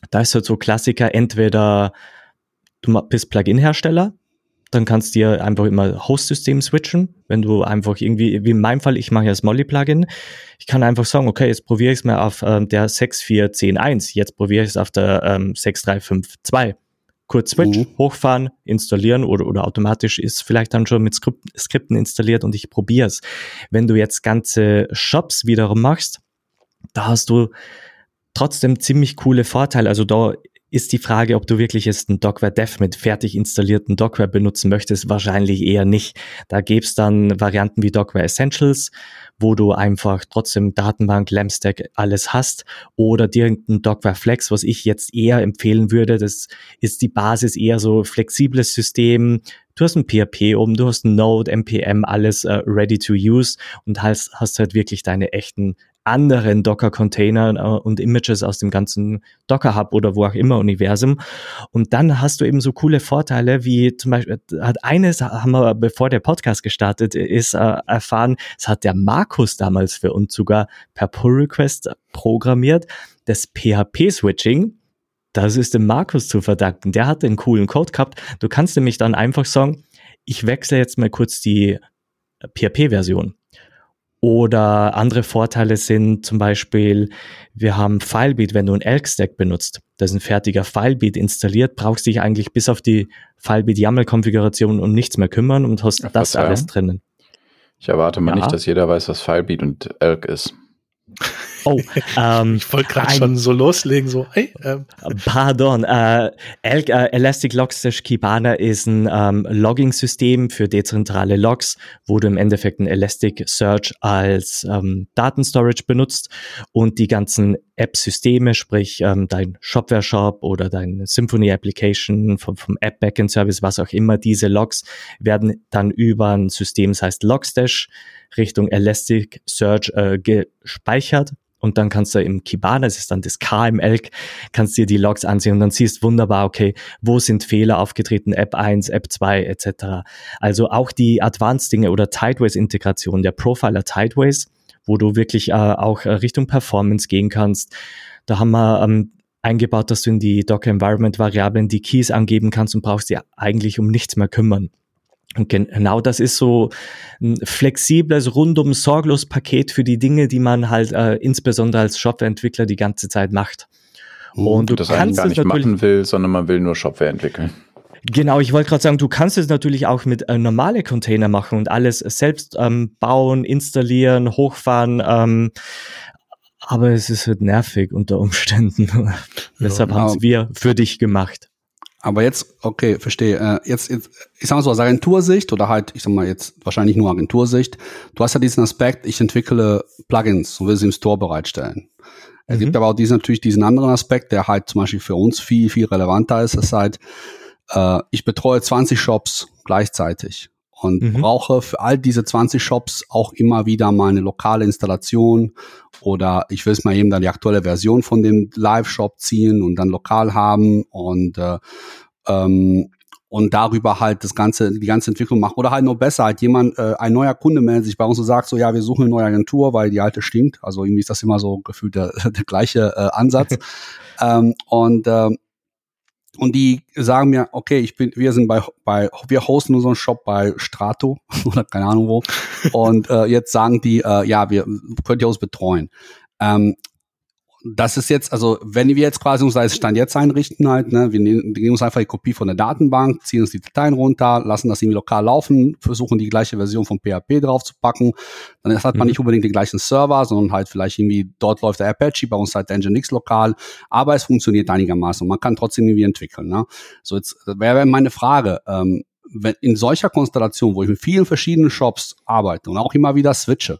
Da ist halt so Klassiker, entweder du bist Plugin-Hersteller, dann kannst du dir einfach immer Host-System switchen. Wenn du einfach irgendwie, wie in meinem Fall, ich mache ja das Molly-Plugin, ich kann einfach sagen, okay, jetzt probiere ich es mal auf ähm, der 6.4.10.1, jetzt probiere ich es auf der ähm, 6.3.5.2 kurz Switch, mhm. hochfahren, installieren oder, oder automatisch ist vielleicht dann schon mit Skript, Skripten installiert und ich probiere es. Wenn du jetzt ganze Shops wiederum machst, da hast du trotzdem ziemlich coole Vorteile. Also da ist die Frage, ob du wirklich jetzt ein Docware Dev mit fertig installierten Docware benutzen möchtest. Wahrscheinlich eher nicht. Da gäbe es dann Varianten wie Docware Essentials, wo du einfach trotzdem Datenbank, Lamstack, alles hast. Oder direkt ein Docware Flex, was ich jetzt eher empfehlen würde. Das ist die Basis eher so flexibles System. Du hast ein PHP oben, du hast ein Node, NPM, alles uh, ready to use und hast, hast halt wirklich deine echten anderen Docker-Containern äh, und Images aus dem ganzen Docker-Hub oder wo auch immer Universum. Und dann hast du eben so coole Vorteile, wie zum Beispiel, hat eines haben wir, bevor der Podcast gestartet ist, äh, erfahren, es hat der Markus damals für uns sogar per Pull-Request programmiert, das PHP-Switching. Das ist dem Markus zu verdanken. Der hat den coolen Code gehabt. Du kannst nämlich dann einfach sagen, ich wechsle jetzt mal kurz die PHP-Version oder andere Vorteile sind zum Beispiel, wir haben Filebeat, wenn du ein Elk-Stack benutzt, das ist ein fertiger Filebeat installiert, brauchst dich eigentlich bis auf die Filebeat YAML-Konfiguration um nichts mehr kümmern und hast Ach, das alles drinnen. Ich erwarte mal ja. nicht, dass jeder weiß, was Filebeat und Elk ist. Oh, ähm, ich wollte gerade schon so loslegen, so, hey. Ähm. Pardon, äh, El äh, Elastic Logstash Kibana ist ein ähm, Logging-System für dezentrale Logs, wo du im Endeffekt ein Elasticsearch als ähm, Datenstorage benutzt und die ganzen App-Systeme, sprich ähm, dein Shopware-Shop oder dein Symphony-Application vom, vom App-Backend-Service, was auch immer, diese Logs werden dann über ein System, das heißt Logstash, Richtung Elasticsearch äh, gespeichert und dann kannst du im Kibana, das ist dann das KML, kannst dir die Logs ansehen und dann siehst wunderbar, okay, wo sind Fehler aufgetreten, App 1, App 2 etc. Also auch die Advanced-Dinge oder Tideways-Integration, der Profiler Tideways, wo du wirklich äh, auch Richtung Performance gehen kannst. Da haben wir ähm, eingebaut, dass du in die Docker Environment Variablen die Keys angeben kannst und brauchst dir eigentlich um nichts mehr kümmern. Und genau das ist so ein flexibles, rundum sorglos Paket für die Dinge, die man halt äh, insbesondere als Shopware-Entwickler die ganze Zeit macht. Hm, Und du das kannst gar nicht machen will, sondern man will nur Shopware entwickeln. Genau, ich wollte gerade sagen, du kannst es natürlich auch mit äh, normale Container machen und alles selbst ähm, bauen, installieren, hochfahren. Ähm, aber es ist halt nervig unter Umständen. Ja, Deshalb genau. haben es wir für dich gemacht. Aber jetzt, okay, verstehe. Äh, jetzt, jetzt, ich sag mal so, aus Agentursicht oder halt, ich sag mal jetzt wahrscheinlich nur Agentursicht, du hast ja diesen Aspekt, ich entwickle Plugins und will sie im Store bereitstellen. Es mhm. gibt aber auch diesen, natürlich diesen anderen Aspekt, der halt zum Beispiel für uns viel, viel relevanter ist. Das ist halt, äh, ich betreue 20 Shops gleichzeitig und mhm. brauche für all diese 20 Shops auch immer wieder mal eine lokale Installation oder ich will es mal eben dann die aktuelle Version von dem Live-Shop ziehen und dann lokal haben und äh, ähm, und darüber halt das ganze die ganze Entwicklung machen. Oder halt noch besser halt jemand äh, ein neuer Kunde meldet sich bei uns und sagt so ja wir suchen eine neue Agentur weil die alte stinkt. Also irgendwie ist das immer so gefühlt der, der gleiche äh, Ansatz. Ähm, und äh, und die sagen mir, okay, ich bin, wir sind bei, bei, wir hosten unseren Shop bei Strato oder keine Ahnung wo. Und äh, jetzt sagen die, äh, ja, wir könnt ihr uns betreuen. Ähm, das ist jetzt, also wenn wir jetzt quasi uns als Stand jetzt einrichten halt, ne, wir nehmen, wir nehmen uns einfach die Kopie von der Datenbank, ziehen uns die Dateien runter, lassen das irgendwie lokal laufen, versuchen die gleiche Version von PHP draufzupacken, dann hat man mhm. nicht unbedingt den gleichen Server, sondern halt vielleicht irgendwie, dort läuft der Apache, bei uns halt der Nginx lokal, aber es funktioniert einigermaßen und man kann trotzdem irgendwie entwickeln. Ne? So jetzt wäre meine Frage, ähm, wenn in solcher Konstellation, wo ich mit vielen verschiedenen Shops arbeite und auch immer wieder switche,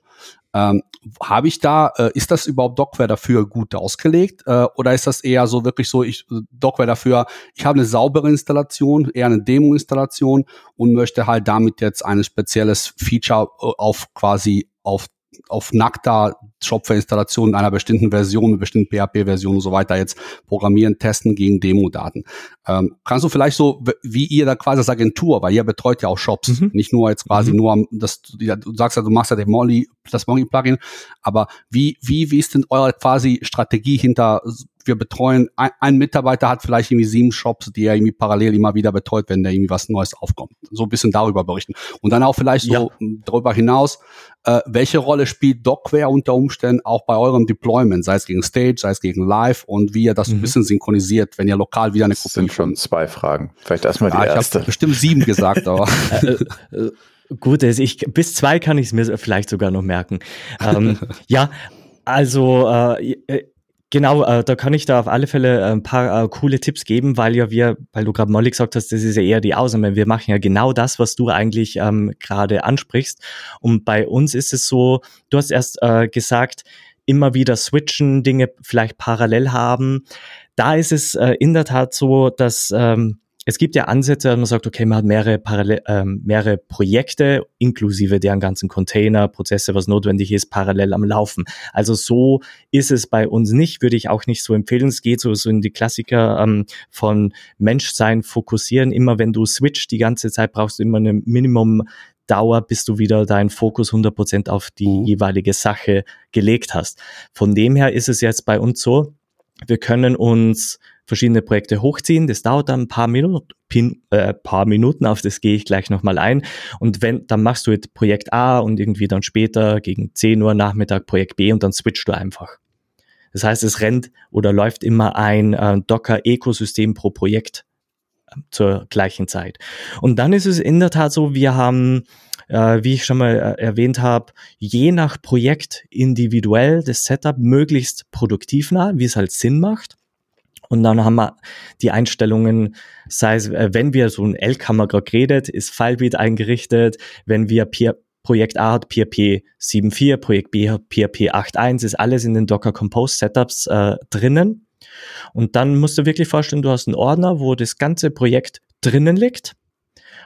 ähm, Habe ich da, äh, ist das überhaupt Docware dafür gut ausgelegt? Äh, oder ist das eher so wirklich so, ich Docware dafür, ich habe eine saubere Installation, eher eine Demo-Installation und möchte halt damit jetzt ein spezielles Feature äh, auf quasi auf auf nackter Shopware-Installation einer bestimmten Version, einer bestimmten PHP-Version und so weiter jetzt programmieren, testen gegen Demo-Daten. Ähm, kannst du vielleicht so, wie ihr da quasi als Agentur, weil ihr betreut ja auch Shops, mhm. nicht nur jetzt quasi mhm. nur, das, du sagst ja, du machst ja den Molly, das Molly-Plugin, aber wie, wie, wie ist denn eure quasi Strategie hinter wir betreuen, ein, ein, Mitarbeiter hat vielleicht irgendwie sieben Shops, die er irgendwie parallel immer wieder betreut, wenn da irgendwie was Neues aufkommt. So ein bisschen darüber berichten. Und dann auch vielleicht so ja. darüber hinaus, äh, welche Rolle spielt Docware unter Umständen auch bei eurem Deployment, sei es gegen Stage, sei es gegen Live und wie ihr das mhm. ein bisschen synchronisiert, wenn ihr lokal wieder eine Kopie Das sind schon zwei Fragen. Vielleicht erstmal ja, die erste. Ich bestimmt sieben gesagt, aber. Äh, äh, gut, also ich, bis zwei kann ich es mir vielleicht sogar noch merken. ähm, ja, also äh, Genau, äh, da kann ich da auf alle Fälle äh, ein paar äh, coole Tipps geben, weil ja wir, weil du gerade Molly gesagt hast, das ist ja eher die Ausnahme. Wir machen ja genau das, was du eigentlich ähm, gerade ansprichst. Und bei uns ist es so, du hast erst äh, gesagt, immer wieder switchen, Dinge vielleicht parallel haben. Da ist es äh, in der Tat so, dass ähm, es gibt ja Ansätze, man sagt, okay, man hat mehrere, parallel, ähm, mehrere Projekte, inklusive deren ganzen Container, Prozesse, was notwendig ist, parallel am Laufen. Also so ist es bei uns nicht, würde ich auch nicht so empfehlen. Es geht so, so in die Klassiker ähm, von Menschsein fokussieren. Immer wenn du switcht die ganze Zeit, brauchst du immer eine Minimum Dauer, bis du wieder deinen Fokus 100% auf die mhm. jeweilige Sache gelegt hast. Von dem her ist es jetzt bei uns so, wir können uns verschiedene Projekte hochziehen. Das dauert dann ein paar Minuten, pin, äh, paar Minuten, auf das gehe ich gleich nochmal ein. Und wenn, dann machst du jetzt Projekt A und irgendwie dann später gegen 10 Uhr Nachmittag Projekt B und dann switchst du einfach. Das heißt, es rennt oder läuft immer ein äh, Docker-Ökosystem pro Projekt äh, zur gleichen Zeit. Und dann ist es in der Tat so, wir haben äh, wie ich schon mal äh, erwähnt habe, je nach Projekt individuell das Setup möglichst produktiv nah, wie es halt Sinn macht. Und dann haben wir die Einstellungen, sei es, äh, wenn wir so ein L-Kammer gerade geredet, ist Filebeat eingerichtet, wenn wir P Projekt A hat PHP 7.4, Projekt B hat PHP 8.1, ist alles in den Docker Compose Setups äh, drinnen. Und dann musst du wirklich vorstellen, du hast einen Ordner, wo das ganze Projekt drinnen liegt.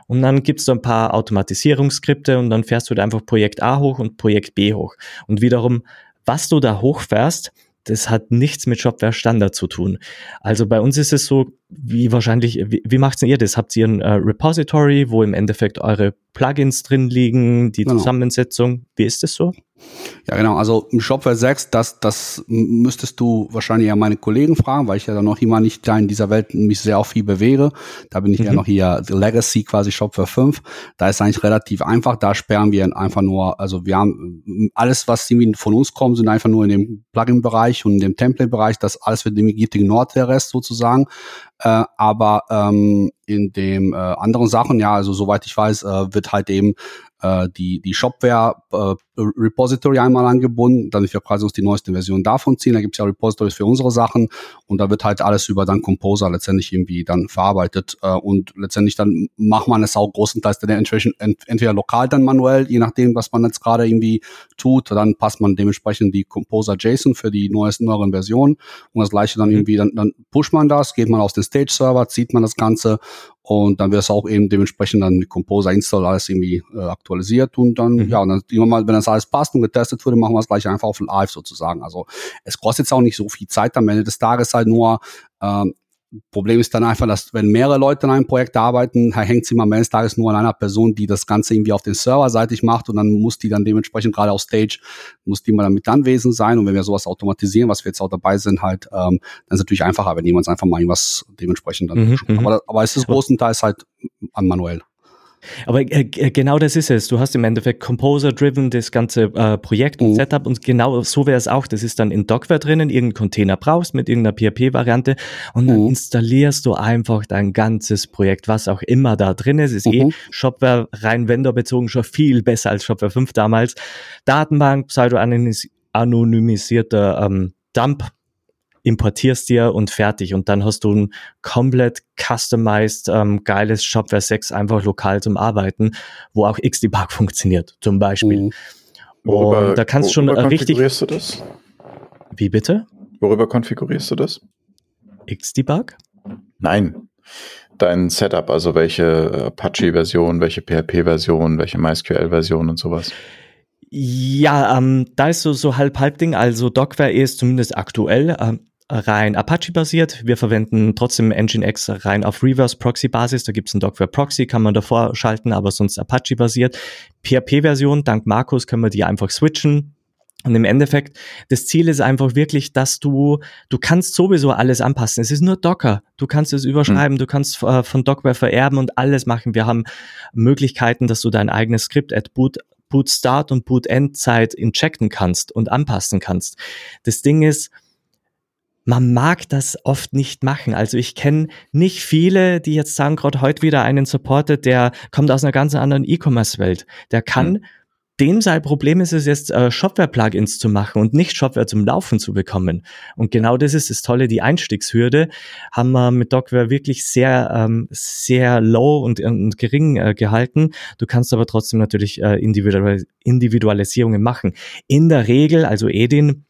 Und dann gibt's da ein paar Automatisierungsskripte und dann fährst du da einfach Projekt A hoch und Projekt B hoch. Und wiederum, was du da hochfährst, das hat nichts mit Shopware Standard zu tun. Also bei uns ist es so, wie wahrscheinlich, wie, wie macht ihr das? Habt ihr ein äh, Repository, wo im Endeffekt eure Plugins drin liegen, die genau. Zusammensetzung? Wie ist das so? Ja, genau. Also im Shopware 6, das, das müsstest du wahrscheinlich ja meine Kollegen fragen, weil ich ja dann noch immer nicht da in dieser Welt mich sehr auch viel bewege. Da bin ich mhm. ja noch hier Legacy quasi Shopware 5. Da ist eigentlich relativ einfach. Da sperren wir einfach nur, also wir haben alles, was irgendwie von uns kommt, sind einfach nur in dem Plugin-Bereich und in dem Template-Bereich. Das alles wird ignoriert, der Rest sozusagen. Äh, aber ähm, in dem äh, anderen Sachen, ja, also soweit ich weiß, äh, wird halt eben äh, die, die Shopware äh, Repository einmal angebunden, damit wir quasi uns die neueste Version davon ziehen. Da gibt es ja Repositories für unsere Sachen und da wird halt alles über dann Composer letztendlich irgendwie dann verarbeitet äh, und letztendlich dann macht man es auch großenteils dann entweder lokal dann manuell, je nachdem, was man jetzt gerade irgendwie tut, dann passt man dementsprechend die Composer JSON für die neuesten, neueren Versionen und das gleiche dann mhm. irgendwie, dann, dann pusht man das, geht man aus dem Stage-Server, zieht man das Ganze und dann wird es auch eben dementsprechend dann mit Composer Install alles irgendwie äh, aktualisiert und dann, mhm. ja, und dann immer mal, wenn das alles passt und getestet wurde, machen wir es gleich einfach auf live sozusagen. Also es kostet jetzt auch nicht so viel Zeit am Ende des Tages halt nur, ähm, Problem ist dann einfach, dass wenn mehrere Leute an einem Projekt arbeiten, hängt es immer am Ende des Tages nur an einer Person, die das Ganze irgendwie auf den Server seitig macht und dann muss die dann dementsprechend gerade auf Stage, muss die mal damit anwesend sein und wenn wir sowas automatisieren, was wir jetzt auch dabei sind, halt, ähm, dann ist es natürlich einfacher, wenn jemand einfach mal irgendwas dementsprechend dann mhm, mhm, aber, aber es ist großenteils halt manuell. Aber äh, äh, genau das ist es. Du hast im Endeffekt Composer-driven das ganze äh, Projekt und mhm. Setup und genau so wäre es auch. Das ist dann in Dockware drinnen, irgendeinen Container brauchst mit irgendeiner PHP-Variante und dann mhm. installierst du einfach dein ganzes Projekt, was auch immer da drin ist. Ist eh mhm. eh Shopware rein vendorbezogen schon viel besser als Shopware 5 damals. Datenbank, pseudo-anonymisierter ähm, Dump importierst dir und fertig. Und dann hast du ein komplett customized, ähm, geiles Shopware 6 einfach lokal zum Arbeiten, wo auch XDebug funktioniert, zum Beispiel. Mhm. Worüber, und da kannst schon richtig. Konfigurierst du das? Wie bitte? Worüber konfigurierst du das? XDebug? Nein. Dein Setup, also welche Apache-Version, welche PHP-Version, welche MySQL-Version und sowas. Ja, ähm, da ist so, so halb-halb-Ding. Also Docware ist zumindest aktuell ähm, rein Apache-basiert. Wir verwenden trotzdem Nginx rein auf Reverse-Proxy-Basis. Da gibt es einen Docware-Proxy, kann man davor schalten, aber sonst Apache-basiert. PHP-Version, dank Markus können wir die einfach switchen. Und im Endeffekt, das Ziel ist einfach wirklich, dass du, du kannst sowieso alles anpassen. Es ist nur Docker. Du kannst es überschreiben, mhm. du kannst äh, von Docware vererben und alles machen. Wir haben Möglichkeiten, dass du dein eigenes Skript at boot Boot Start und Boot End Zeit injecten kannst und anpassen kannst. Das Ding ist, man mag das oft nicht machen. Also ich kenne nicht viele, die jetzt sagen, gerade heute wieder einen supportet, der kommt aus einer ganz anderen E-Commerce-Welt. Der kann mhm dem sein Problem ist es jetzt, äh, Shopware-Plugins zu machen und nicht Shopware zum Laufen zu bekommen. Und genau das ist das Tolle, die Einstiegshürde haben wir mit Docware wirklich sehr, ähm, sehr low und, und gering äh, gehalten. Du kannst aber trotzdem natürlich äh, Individualis Individualisierungen machen. In der Regel, also Edin,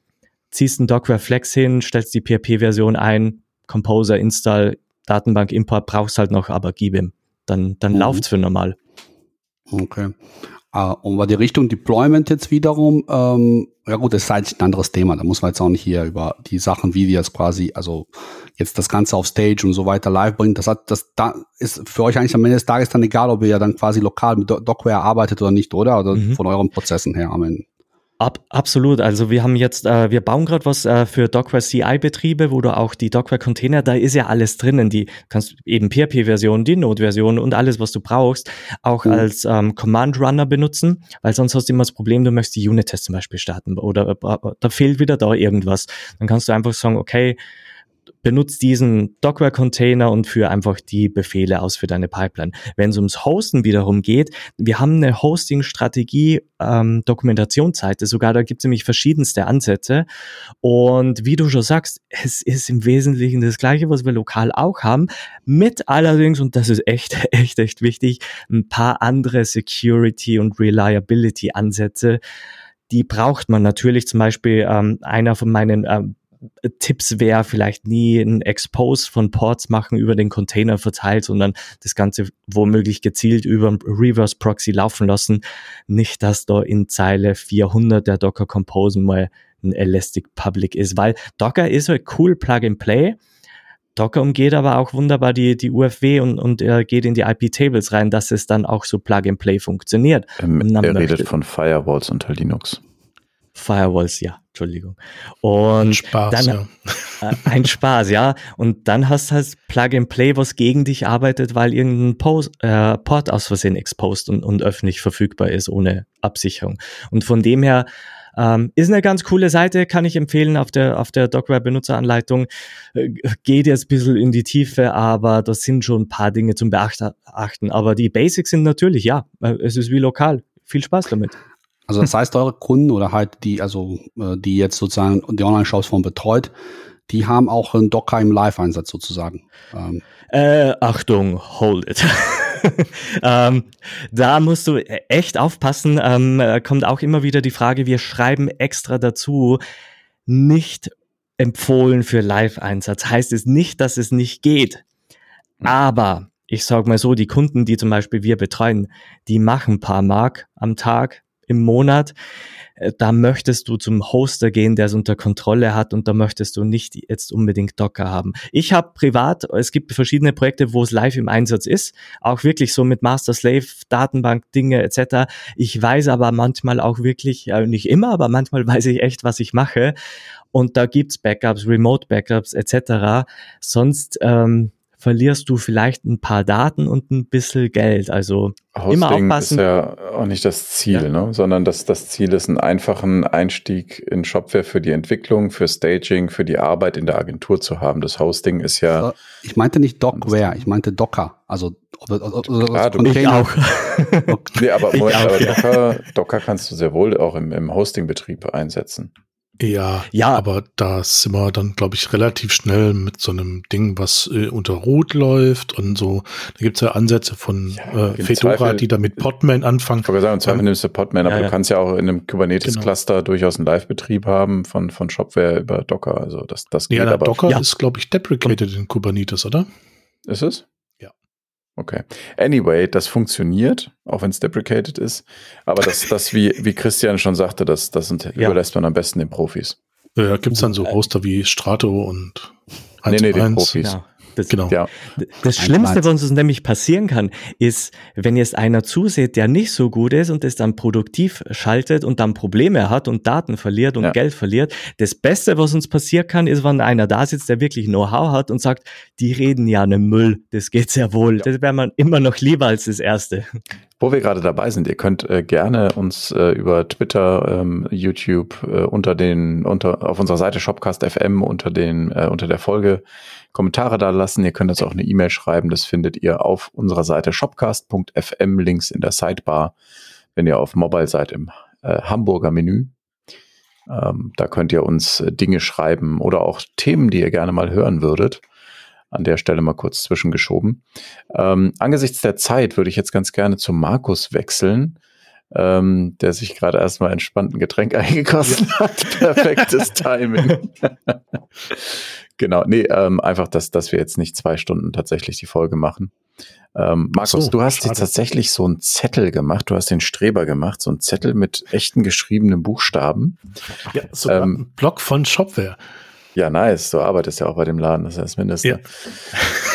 ziehst einen Docware Flex hin, stellst die PHP-Version ein, Composer, Install, Datenbank, Import, brauchst halt noch, aber gib ihm. Dann, dann mhm. läuft's für normal. Okay. Uh, und bei der Richtung Deployment jetzt wiederum, ähm, ja gut, das ist halt ein anderes Thema. Da muss man jetzt auch nicht hier über die Sachen, wie wir es quasi, also jetzt das Ganze auf Stage und so weiter live bringen. Das hat, das da ist für euch eigentlich am Ende des Tages dann egal, ob ihr ja dann quasi lokal mit Dockware arbeitet oder nicht, oder? Oder mhm. von euren Prozessen her am Ende. Ab, absolut. Also wir haben jetzt, äh, wir bauen gerade was äh, für Dockware CI-Betriebe, wo du auch die Dockware-Container, da ist ja alles drinnen. Die kannst eben PHP-Version, die Node-Version und alles, was du brauchst, auch mhm. als ähm, Command-Runner benutzen, weil sonst hast du immer das Problem, du möchtest die Unit-Tests zum Beispiel starten oder äh, da fehlt wieder da irgendwas. Dann kannst du einfach sagen, okay, benutzt diesen Dockware-Container und führe einfach die Befehle aus für deine Pipeline. Wenn es ums Hosten wiederum geht, wir haben eine Hosting-Strategie, ähm, Dokumentationsseite sogar, da gibt es nämlich verschiedenste Ansätze. Und wie du schon sagst, es ist im Wesentlichen das Gleiche, was wir lokal auch haben, mit allerdings, und das ist echt, echt, echt wichtig, ein paar andere Security- und Reliability-Ansätze, die braucht man natürlich zum Beispiel ähm, einer von meinen ähm, Tipps wäre vielleicht nie ein Expose von Ports machen über den Container verteilt, sondern das Ganze womöglich gezielt über Reverse Proxy laufen lassen. Nicht, dass da in Zeile 400 der Docker Compose mal ein Elastic Public ist, weil Docker ist halt cool Plug and Play. Docker umgeht aber auch wunderbar die, die UFW und, und äh, geht in die IP-Tables rein, dass es dann auch so Plug and Play funktioniert. Ähm, er redet von Firewalls unter Linux. Firewalls, ja, Entschuldigung. Und Spaß, dann ja. Äh, ein Spaß, ja. Und dann hast du halt Plug and Play, was gegen dich arbeitet, weil irgendein Post, äh, Port aus Versehen exposed und, und öffentlich verfügbar ist ohne Absicherung. Und von dem her Ähm, ist eine ganz coole Seite, kann ich empfehlen auf der, auf der Dockware-Benutzeranleitung. Äh, geht jetzt ein bisschen in die Tiefe, aber das sind schon ein paar Dinge zum Beachten. Aber die Basics sind natürlich, ja, äh, es ist wie lokal. Viel Spaß damit. Also das heißt, eure Kunden oder halt die, also äh, die jetzt sozusagen die Online-Shops von betreut, die haben auch einen Docker im Live-Einsatz sozusagen. Ähm. Äh, Achtung, hold it. ähm, da musst du echt aufpassen. Ähm, kommt auch immer wieder die Frage, wir schreiben extra dazu, nicht empfohlen für Live-Einsatz. Heißt es nicht, dass es nicht geht. Hm. Aber ich sag mal so, die Kunden, die zum Beispiel wir betreuen, die machen ein paar Mark am Tag, im Monat. Äh, da möchtest du zum Hoster gehen, der es unter Kontrolle hat und da möchtest du nicht jetzt unbedingt Docker haben. Ich habe privat, es gibt verschiedene Projekte, wo es live im Einsatz ist, auch wirklich so mit Master-Slave, Datenbank, Dinge etc. Ich weiß aber manchmal auch wirklich, äh, nicht immer, aber manchmal weiß ich echt, was ich mache. Und da gibt's Backups, Remote-Backups etc. Sonst ähm, verlierst du vielleicht ein paar Daten und ein bisschen Geld. Also Hosting immer aufpassen. ist ja auch nicht das Ziel, ja. ne? sondern das, das Ziel ist einen einfachen Einstieg in Shopware für die Entwicklung, für Staging, für die Arbeit in der Agentur zu haben. Das Hosting ist ja. Ich meinte nicht Dockware, ich meinte Docker. Also Klar, du ich auch. nee, aber, ich Moment, auch, aber Docker, Docker kannst du sehr wohl auch im, im Hosting-Betrieb einsetzen. Ja, ja, aber da sind wir dann, glaube ich, relativ schnell mit so einem Ding, was äh, unter Rot läuft und so. Da gibt's ja Ansätze von ja, äh, Fedora, Zweifel, die da mit Podman anfangen. Ich wollte sagen, im Zweifel ähm, nimmst du Podman, aber ja, du kannst ja auch in einem Kubernetes-Cluster genau. durchaus einen Live-Betrieb haben von, von Shopware über Docker. Also das, das geht ja, aber. Docker ist, glaube ich, deprecated in Kubernetes, oder? Ist es? Okay. Anyway, das funktioniert, auch wenn es deprecated ist. Aber das, das wie, wie Christian schon sagte, das, das sind, ja. überlässt man am besten den Profis. Ja, gibt es dann so Hoster wie Strato und 1 nee, nee, den Profis. Ja. Das, genau. Ja. das Schlimmste, was uns nämlich passieren kann, ist, wenn jetzt einer zuseht, der nicht so gut ist und es dann produktiv schaltet und dann Probleme hat und Daten verliert und ja. Geld verliert. Das Beste, was uns passieren kann, ist, wenn einer da sitzt, der wirklich Know-how hat und sagt, die reden ja ne Müll, das geht sehr wohl. Ja. Das wäre man immer noch lieber als das Erste. Wo wir gerade dabei sind, ihr könnt äh, gerne uns äh, über Twitter, ähm, YouTube äh, unter den unter auf unserer Seite Shopcast FM unter den äh, unter der Folge Kommentare da lassen. Ihr könnt uns auch eine E-Mail schreiben. Das findet ihr auf unserer Seite shopcast.fm, Links in der Sidebar, wenn ihr auf Mobile seid im äh, Hamburger Menü. Ähm, da könnt ihr uns äh, Dinge schreiben oder auch Themen, die ihr gerne mal hören würdet. An der Stelle mal kurz zwischengeschoben. Ähm, angesichts der Zeit würde ich jetzt ganz gerne zu Markus wechseln. Ähm, der sich gerade erstmal entspannt ein Getränk eingekostet ja. hat. Perfektes Timing. Genau, nee, ähm, einfach, dass, dass wir jetzt nicht zwei Stunden tatsächlich die Folge machen. Ähm, Markus, so, du hast jetzt tatsächlich so einen Zettel gemacht, du hast den Streber gemacht, so einen Zettel mit echten geschriebenen Buchstaben. Ja, so ähm, ein Block von Shopware. Ja, nice. Du arbeitest ja auch bei dem Laden, das ist das Mindeste. Ja.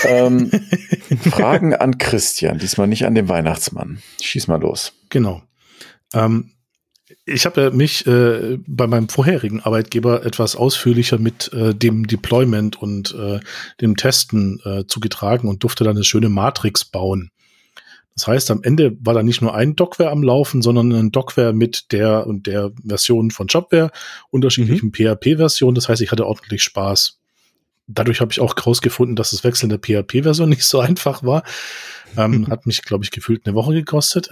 Ähm, Fragen an Christian, diesmal nicht an den Weihnachtsmann. Schieß mal los. Genau. Ähm, ich habe mich äh, bei meinem vorherigen Arbeitgeber etwas ausführlicher mit äh, dem Deployment und äh, dem Testen äh, zugetragen und durfte dann eine schöne Matrix bauen. Das heißt, am Ende war da nicht nur ein Dockware am Laufen, sondern ein Dockware mit der und der Version von Jobware, unterschiedlichen mhm. PHP-Versionen. Das heißt, ich hatte ordentlich Spaß. Dadurch habe ich auch herausgefunden, dass das Wechseln der PHP-Version nicht so einfach war. Ähm, hat mich, glaube ich, gefühlt eine Woche gekostet.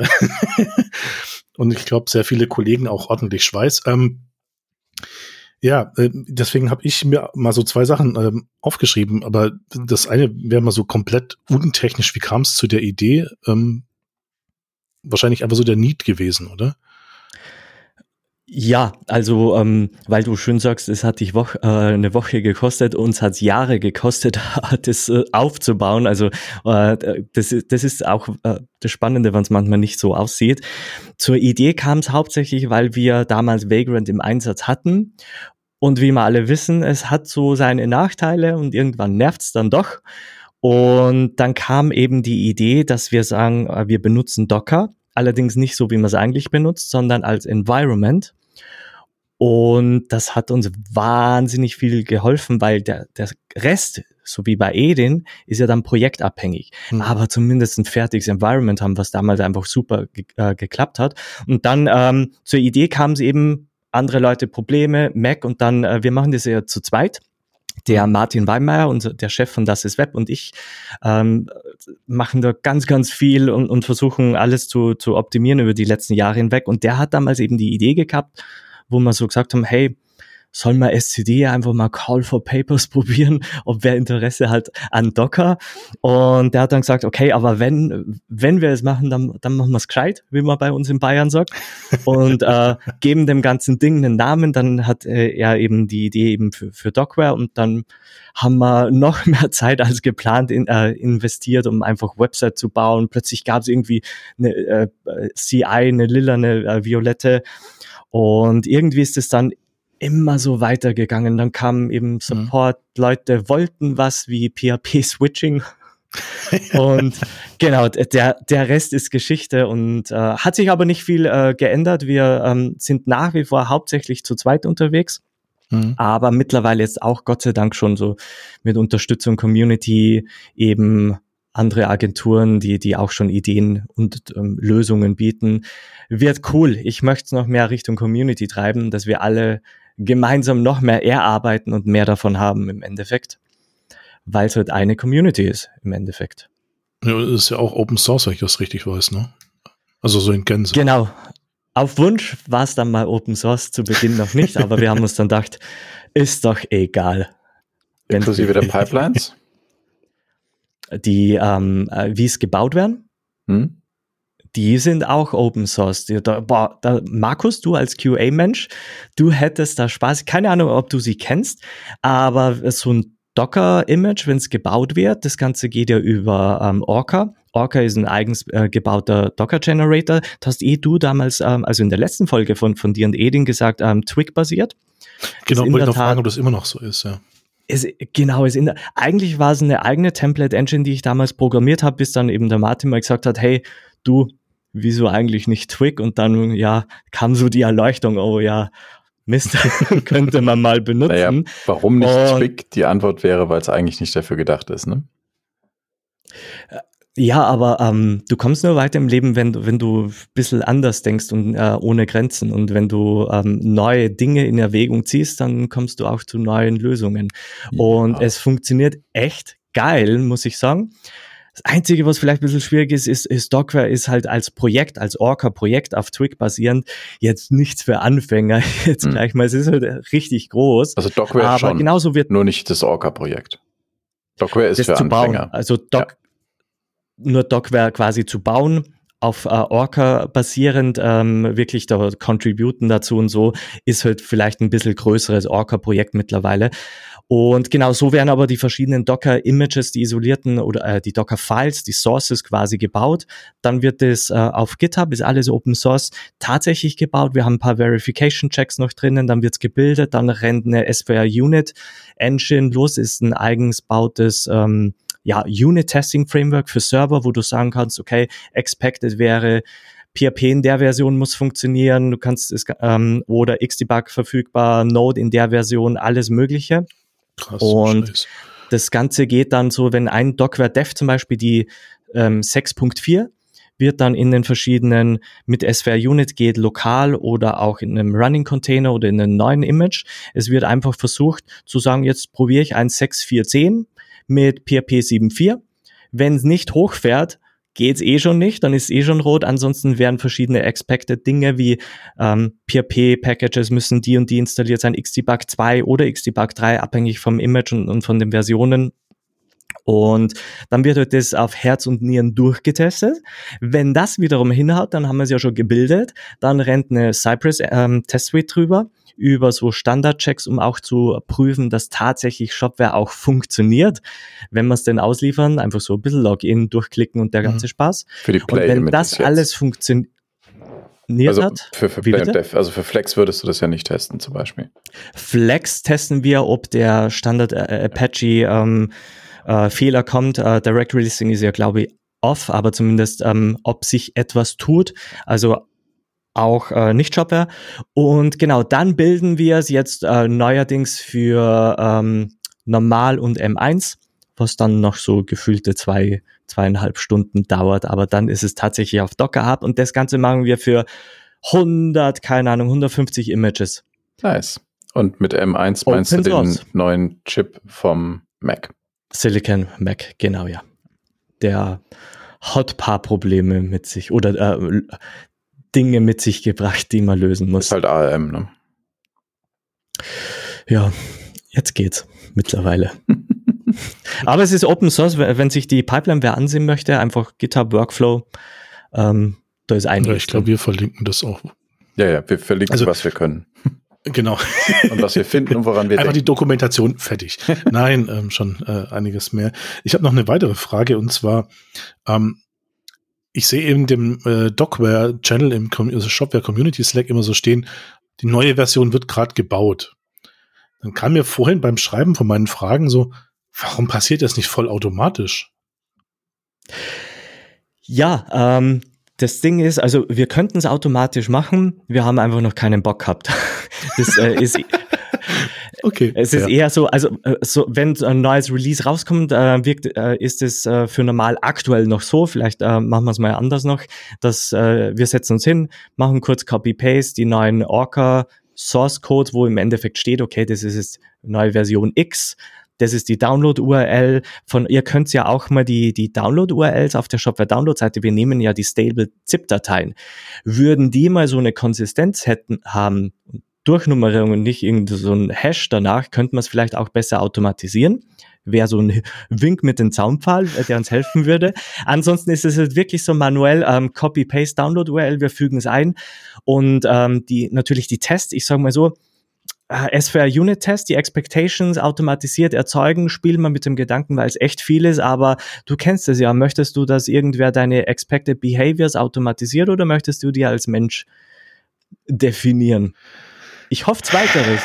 und ich glaube, sehr viele Kollegen auch ordentlich Schweiß. Ähm, ja, äh, deswegen habe ich mir mal so zwei Sachen ähm, aufgeschrieben, aber das eine wäre mal so komplett untechnisch. Wie kam es zu der Idee? Ähm, wahrscheinlich einfach so der Need gewesen, oder? Ja, also ähm, weil du schön sagst, es hat dich Woche, äh, eine Woche gekostet, uns hat Jahre gekostet, das äh, aufzubauen. Also äh, das, das ist auch äh, das Spannende, wenn es manchmal nicht so aussieht. Zur Idee kam es hauptsächlich, weil wir damals Vagrant im Einsatz hatten. Und wie wir alle wissen, es hat so seine Nachteile und irgendwann nervt es dann doch. Und dann kam eben die Idee, dass wir sagen, äh, wir benutzen Docker allerdings nicht so, wie man es eigentlich benutzt, sondern als Environment. Und das hat uns wahnsinnig viel geholfen, weil der, der Rest, so wie bei Edin, ist ja dann projektabhängig. Mhm. Aber zumindest ein fertiges Environment haben, was damals einfach super ge äh, geklappt hat. Und dann ähm, zur Idee kam es eben, andere Leute Probleme, Mac und dann, äh, wir machen das ja zu zweit der Martin Weimeyer, unser, der Chef von Das ist Web und ich ähm, machen da ganz, ganz viel und, und versuchen alles zu, zu optimieren über die letzten Jahre hinweg. Und der hat damals eben die Idee gehabt, wo wir so gesagt haben, hey, soll man SCD einfach mal Call for Papers probieren, ob wer Interesse hat an Docker. Und der hat dann gesagt, okay, aber wenn, wenn wir es machen, dann, dann machen wir es gescheit, wie man bei uns in Bayern sagt. Und äh, geben dem ganzen Ding einen Namen. Dann hat äh, er eben die Idee eben für, für Dockware und dann haben wir noch mehr Zeit als geplant in, äh, investiert, um einfach Website zu bauen. Plötzlich gab es irgendwie eine äh, CI, eine lila, eine äh, violette. Und irgendwie ist es dann immer so weitergegangen. Dann kam eben mhm. Support, mhm. Leute wollten was wie PHP-Switching. und genau, der, der Rest ist Geschichte und äh, hat sich aber nicht viel äh, geändert. Wir ähm, sind nach wie vor hauptsächlich zu zweit unterwegs. Mhm. Aber mittlerweile jetzt auch Gott sei Dank schon so mit Unterstützung Community eben andere Agenturen, die, die auch schon Ideen und ähm, Lösungen bieten. Wird cool. Ich möchte es noch mehr Richtung Community treiben, dass wir alle gemeinsam noch mehr erarbeiten und mehr davon haben im Endeffekt, weil es halt eine Community ist im Endeffekt. Ja, das ist ja auch Open Source, wenn ich das richtig weiß, ne? Also so in Gänse. Genau. Auf Wunsch war es dann mal Open Source zu Beginn noch nicht, aber wir haben uns dann gedacht, ist doch egal. Inklusive der Pipelines? Die, ähm, äh, wie es gebaut werden? Hm? Die sind auch Open Source. Da, boah, da, Markus, du als QA-Mensch, du hättest da Spaß. Keine Ahnung, ob du sie kennst, aber so ein Docker-Image, wenn es gebaut wird, das Ganze geht ja über ähm, Orca. Orca ist ein eigens äh, gebauter Docker-Generator. Das hast eh du damals, ähm, also in der letzten Folge von, von dir und Edin gesagt, ähm, Twig-basiert. Genau, wollte ich noch fragen, ob das immer noch so ist, ja. Es, genau, es in, eigentlich war es eine eigene Template-Engine, die ich damals programmiert habe, bis dann eben der Martin mal gesagt hat, hey, du, wieso eigentlich nicht Twig? Und dann, ja, kam so die Erleuchtung, oh ja, Mist, könnte man mal benutzen. Naja, warum nicht und, Twig? Die Antwort wäre, weil es eigentlich nicht dafür gedacht ist, ne? Ja, aber ähm, du kommst nur weiter im Leben, wenn du, wenn du ein bisschen anders denkst und äh, ohne Grenzen. Und wenn du ähm, neue Dinge in Erwägung ziehst, dann kommst du auch zu neuen Lösungen. Ja. Und es funktioniert echt geil, muss ich sagen. Das Einzige, was vielleicht ein bisschen schwierig ist, ist, ist Dockware ist halt als Projekt, als Orca-Projekt auf Twig basierend jetzt nichts für Anfänger. Jetzt hm. gleich mal, es ist halt richtig groß. Also Dockware aber schon, genauso wird nur nicht das Orca-Projekt. Dockware ist für zu Anfänger. Bauen. Also Doc, ja. nur Dockware quasi zu bauen auf äh, Orca basierend ähm, wirklich da contributen dazu und so ist halt vielleicht ein bisschen größeres Orca-Projekt mittlerweile. Und genau so werden aber die verschiedenen Docker-Images, die isolierten oder äh, die Docker-Files, die Sources quasi gebaut. Dann wird es äh, auf GitHub, ist alles Open Source, tatsächlich gebaut. Wir haben ein paar Verification-Checks noch drinnen, dann wird's gebildet, dann rennt eine SVR Unit Engine los, ist ein eigens bautes ähm, ja, Unit-Testing-Framework für Server, wo du sagen kannst, okay, expected wäre PHP in der Version muss funktionieren, du kannst es ähm, oder Xdebug verfügbar, Node in der Version, alles Mögliche. Krass, und Scheiß. das Ganze geht dann so, wenn ein Dockware Dev zum Beispiel die ähm, 6.4 wird dann in den verschiedenen mit SVR Unit geht lokal oder auch in einem Running Container oder in einem neuen Image. Es wird einfach versucht zu sagen, jetzt probiere ich ein 6.4.10 mit PHP 7.4. Wenn es nicht hochfährt, geht's eh schon nicht, dann ist eh schon rot. Ansonsten werden verschiedene expected Dinge wie ähm, PHP-Packages müssen die und die installiert sein, Xdebug 2 oder Xdebug 3, abhängig vom Image und, und von den Versionen. Und dann wird halt das auf Herz und Nieren durchgetestet. Wenn das wiederum hinhaut, dann haben wir es ja schon gebildet. Dann rennt eine Cypress ähm, Test Suite drüber über so Standardchecks, um auch zu prüfen, dass tatsächlich Shopware auch funktioniert. Wenn wir es denn ausliefern, einfach so ein bisschen Login durchklicken und der ganze mhm. Spaß. Für die Play und wenn das alles funktioniert, also hat. Für, für Play Dev, also für Flex würdest du das ja nicht testen, zum Beispiel. Flex testen wir, ob der Standard äh, Apache ähm, äh, Fehler kommt. Äh, Direct Releasing ist ja, glaube ich, off, aber zumindest, ähm, ob sich etwas tut. Also auch äh, Nicht-Shopware. Und genau, dann bilden wir es jetzt äh, neuerdings für ähm, Normal und M1, was dann noch so gefühlte zwei, zweieinhalb Stunden dauert. Aber dann ist es tatsächlich auf Docker Hub und das Ganze machen wir für 100, keine Ahnung, 150 Images. Nice. Und mit M1 Open meinst du den neuen Chip vom Mac? Silicon Mac, genau, ja. Der hat paar Probleme mit sich oder äh, Dinge mit sich gebracht, die man lösen muss. Ist halt ARM, ne? Ja, jetzt geht's mittlerweile. Aber es ist Open Source, wenn sich die Pipeline wer ansehen möchte, einfach GitHub Workflow. Ähm, da ist einiges. Ja, ich glaube, wir verlinken das auch. Ja, ja, wir verlinken, also, was wir können. Genau. Und was wir finden und woran wir Einfach denken. die Dokumentation fertig. Nein, ähm, schon äh, einiges mehr. Ich habe noch eine weitere Frage und zwar, ähm, ich sehe eben dem äh, Docware-Channel im also Shopware Community Slack immer so stehen, die neue Version wird gerade gebaut. Dann kam mir vorhin beim Schreiben von meinen Fragen so, warum passiert das nicht vollautomatisch? Ja, ähm, das Ding ist, also wir könnten es automatisch machen, wir haben einfach noch keinen Bock gehabt. Das äh, ist Okay. Es ist ja. eher so, also äh, so, wenn ein neues Release rauskommt, äh, wirkt, äh, ist es äh, für normal aktuell noch so. Vielleicht äh, machen wir es mal anders noch, dass äh, wir setzen uns hin, machen kurz Copy-Paste, die neuen Orca Source Code, wo im Endeffekt steht, okay, das ist jetzt neue Version X. Das ist die Download-URL von, ihr könnt ja auch mal die, die Download-URLs auf der Shopware-Download-Seite, wir nehmen ja die stable ZIP-Dateien. Würden die mal so eine Konsistenz hätten, haben, Durchnummerierung und nicht irgend so ein Hash danach, könnte man es vielleicht auch besser automatisieren. Wäre so ein Wink mit dem Zaunpfahl, äh, der uns helfen würde. Ansonsten ist es halt wirklich so manuell ähm, Copy-Paste Download-URL, wir fügen es ein und ähm, die natürlich die Tests, ich sage mal so, äh, SVR Unit Test, die Expectations automatisiert erzeugen, spielen wir mit dem Gedanken, weil es echt viel ist, aber du kennst es ja. Möchtest du, dass irgendwer deine Expected Behaviors automatisiert oder möchtest du die als Mensch definieren? Ich hoffe Zweiteres.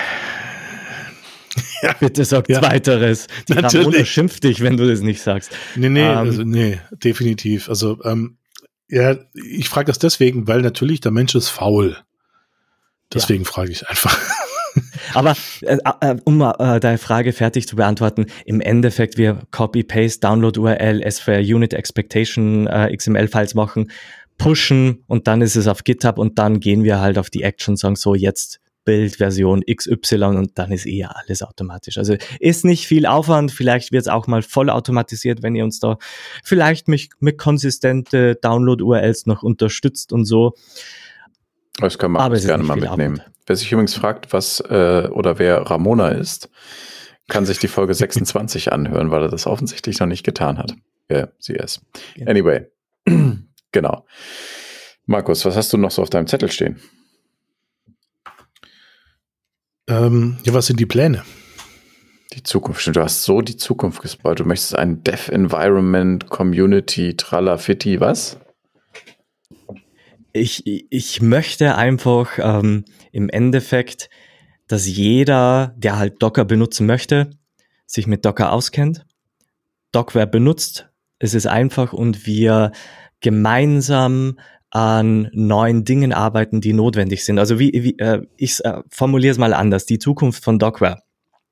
Ja, Bitte sag ja, Zweiteres. Die natürlich. Ramona schimpft dich, wenn du das nicht sagst. Nee, nee, ähm, also, nee, definitiv. Also, ähm, ja, ich frage das deswegen, weil natürlich der Mensch ist faul. Deswegen ja. frage ich einfach. Aber äh, äh, um äh, deine Frage fertig zu beantworten, im Endeffekt wir Copy-Paste, Download-URL, SVR Unit Expectation äh, XML-Files machen, pushen und dann ist es auf GitHub und dann gehen wir halt auf die Action, sagen so jetzt Bildversion XY und dann ist eher alles automatisch. Also ist nicht viel Aufwand, vielleicht wird es auch mal voll automatisiert, wenn ihr uns da vielleicht mit, mit konsistente Download-URLs noch unterstützt und so. Das kann man Aber gerne mal mitnehmen. Aufwand. Wer sich übrigens fragt, was äh, oder wer Ramona ist, kann sich die Folge 26 anhören, weil er das offensichtlich noch nicht getan hat. Wer sie ist. Anyway, genau. Markus, was hast du noch so auf deinem Zettel stehen? Ähm, ja, was sind die Pläne? Die Zukunft. Du hast so die Zukunft gespoilt. Du möchtest ein Dev Environment Community Tralafitti, was? Ich, ich möchte einfach ähm, im Endeffekt, dass jeder, der halt Docker benutzen möchte, sich mit Docker auskennt, Dockware benutzt. Es ist einfach und wir gemeinsam an neuen Dingen arbeiten, die notwendig sind. Also wie, wie äh, ich äh, formuliere es mal anders, die Zukunft von Dockware.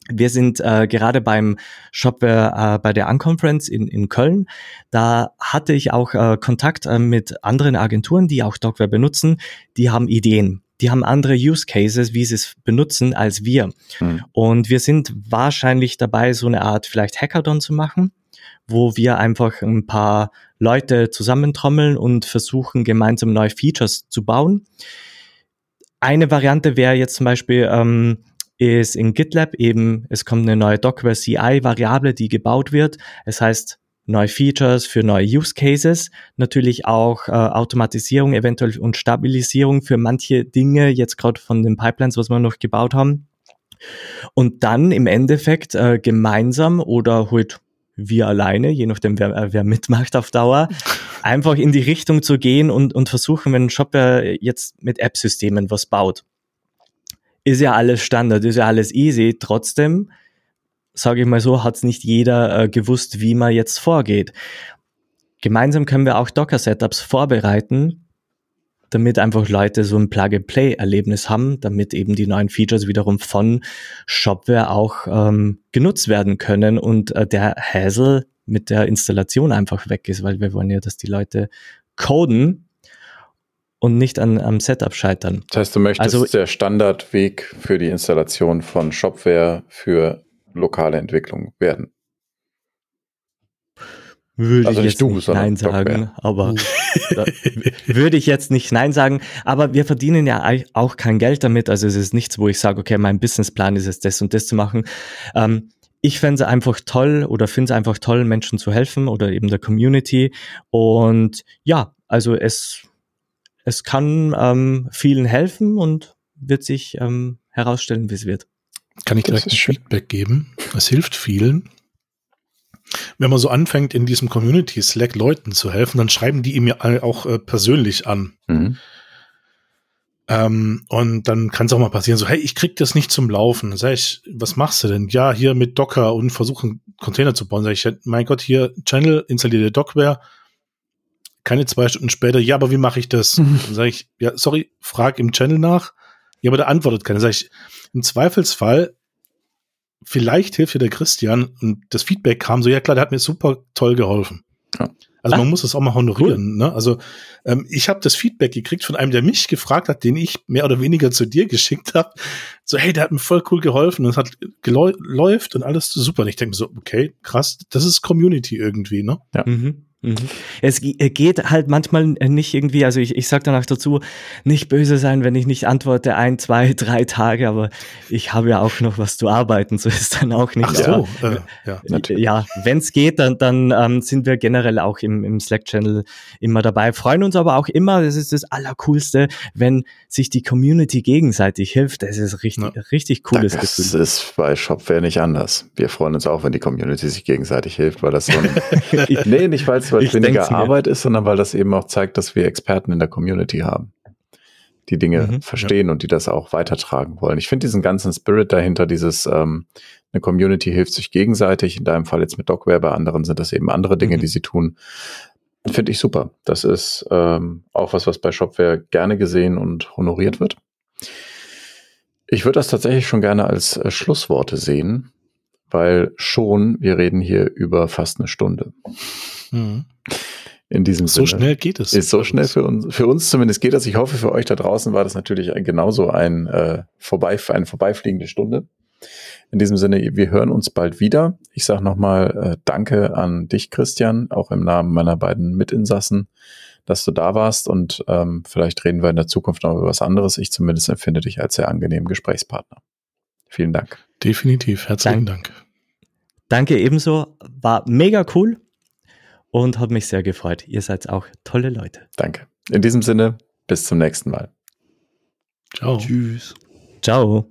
Wir sind äh, gerade beim Shopware äh, bei der Unconference in, in Köln. Da hatte ich auch äh, Kontakt äh, mit anderen Agenturen, die auch Dockware benutzen. Die haben Ideen. Die haben andere Use Cases, wie sie es benutzen, als wir. Hm. Und wir sind wahrscheinlich dabei, so eine Art vielleicht Hackathon zu machen wo wir einfach ein paar Leute zusammentrommeln und versuchen, gemeinsam neue Features zu bauen. Eine Variante wäre jetzt zum Beispiel, ähm, ist in GitLab eben, es kommt eine neue Dockware CI-Variable, die gebaut wird. Es heißt, neue Features für neue Use Cases, natürlich auch äh, Automatisierung eventuell und Stabilisierung für manche Dinge, jetzt gerade von den Pipelines, was wir noch gebaut haben. Und dann im Endeffekt äh, gemeinsam oder halt wir alleine, je nachdem, wer, äh, wer mitmacht auf Dauer, einfach in die Richtung zu gehen und, und versuchen, wenn ein Shopper jetzt mit App-Systemen was baut. Ist ja alles Standard, ist ja alles easy. Trotzdem, sage ich mal so, hat es nicht jeder äh, gewusst, wie man jetzt vorgeht. Gemeinsam können wir auch Docker-Setups vorbereiten, damit einfach Leute so ein Plug-and-Play-Erlebnis haben, damit eben die neuen Features wiederum von Shopware auch ähm, genutzt werden können und äh, der Hassel mit der Installation einfach weg ist, weil wir wollen ja, dass die Leute coden und nicht an, am Setup scheitern. Das heißt, du möchtest also, der Standardweg für die Installation von Shopware für lokale Entwicklung werden. Würde also ich jetzt du, nicht Nein sagen, aber würde ich jetzt nicht Nein sagen. Aber wir verdienen ja auch kein Geld damit. Also es ist nichts, wo ich sage, okay, mein Businessplan ist es, das und das zu machen. Ähm, ich fände es einfach toll oder finde es einfach toll, Menschen zu helfen oder eben der Community. Und ja, also es, es kann ähm, vielen helfen und wird sich ähm, herausstellen, wie es wird. Kann ich direkt ein Feedback geben? Es hilft vielen. Wenn man so anfängt, in diesem Community Slack Leuten zu helfen, dann schreiben die ihm ja auch äh, persönlich an. Mhm. Ähm, und dann kann es auch mal passieren, so, hey, ich krieg das nicht zum Laufen. Dann sag ich, was machst du denn? Ja, hier mit Docker und versuchen Container zu bauen. Sag ich, mein Gott, hier Channel, installierte Dockware. Keine zwei Stunden später, ja, aber wie mache ich das? Mhm. Dann sage ich, ja, sorry, frag im Channel nach. Ja, aber der antwortet keiner. Sag ich, im Zweifelsfall vielleicht hilft dir der Christian und das Feedback kam so, ja klar, der hat mir super toll geholfen. Ja. Also man ah, muss das auch mal honorieren. Cool. Ne? Also ähm, ich habe das Feedback gekriegt von einem, der mich gefragt hat, den ich mehr oder weniger zu dir geschickt habe. So, hey, der hat mir voll cool geholfen und es hat läuft und alles super. Und ich denke so, okay, krass, das ist Community irgendwie, ne? Ja. Mhm. Mhm. Es geht halt manchmal nicht irgendwie, also ich, ich sage danach dazu, nicht böse sein, wenn ich nicht antworte, ein, zwei, drei Tage, aber ich habe ja auch noch was zu arbeiten, so ist dann auch nicht. Ach so, äh, ja, natürlich. ja wenn es geht, dann, dann ähm, sind wir generell auch im, im Slack-Channel immer dabei, freuen uns aber auch immer, das ist das Allercoolste, wenn sich die Community gegenseitig hilft, das ist richtig, ja. richtig cooles das Gefühl. Das ist bei Shopware nicht anders. Wir freuen uns auch, wenn die Community sich gegenseitig hilft, weil das so ein, nee, nicht weil es weil es weniger Arbeit ist, sondern weil das eben auch zeigt, dass wir Experten in der Community haben, die Dinge mhm, verstehen ja. und die das auch weitertragen wollen. Ich finde diesen ganzen Spirit dahinter, dieses ähm, eine Community hilft sich gegenseitig, in deinem Fall jetzt mit Docware, bei anderen sind das eben andere Dinge, mhm. die sie tun. Finde ich super. Das ist ähm, auch was, was bei Shopware gerne gesehen und honoriert wird. Ich würde das tatsächlich schon gerne als äh, Schlussworte sehen, weil schon, wir reden hier über fast eine Stunde. Mhm. In diesem so Sinne. So schnell geht es. Ist so schnell für uns, für uns zumindest geht das. Ich hoffe, für euch da draußen war das natürlich genauso ein, äh, vorbei, eine vorbeifliegende Stunde. In diesem Sinne, wir hören uns bald wieder. Ich sage nochmal äh, Danke an dich, Christian, auch im Namen meiner beiden Mitinsassen, dass du da warst und ähm, vielleicht reden wir in der Zukunft noch über was anderes. Ich zumindest empfinde dich als sehr angenehmen Gesprächspartner. Vielen Dank. Definitiv. Herzlichen Dank. Dank. Danke ebenso. War mega cool und hat mich sehr gefreut. Ihr seid auch tolle Leute. Danke. In diesem Sinne, bis zum nächsten Mal. Ciao. Tschüss. Ciao.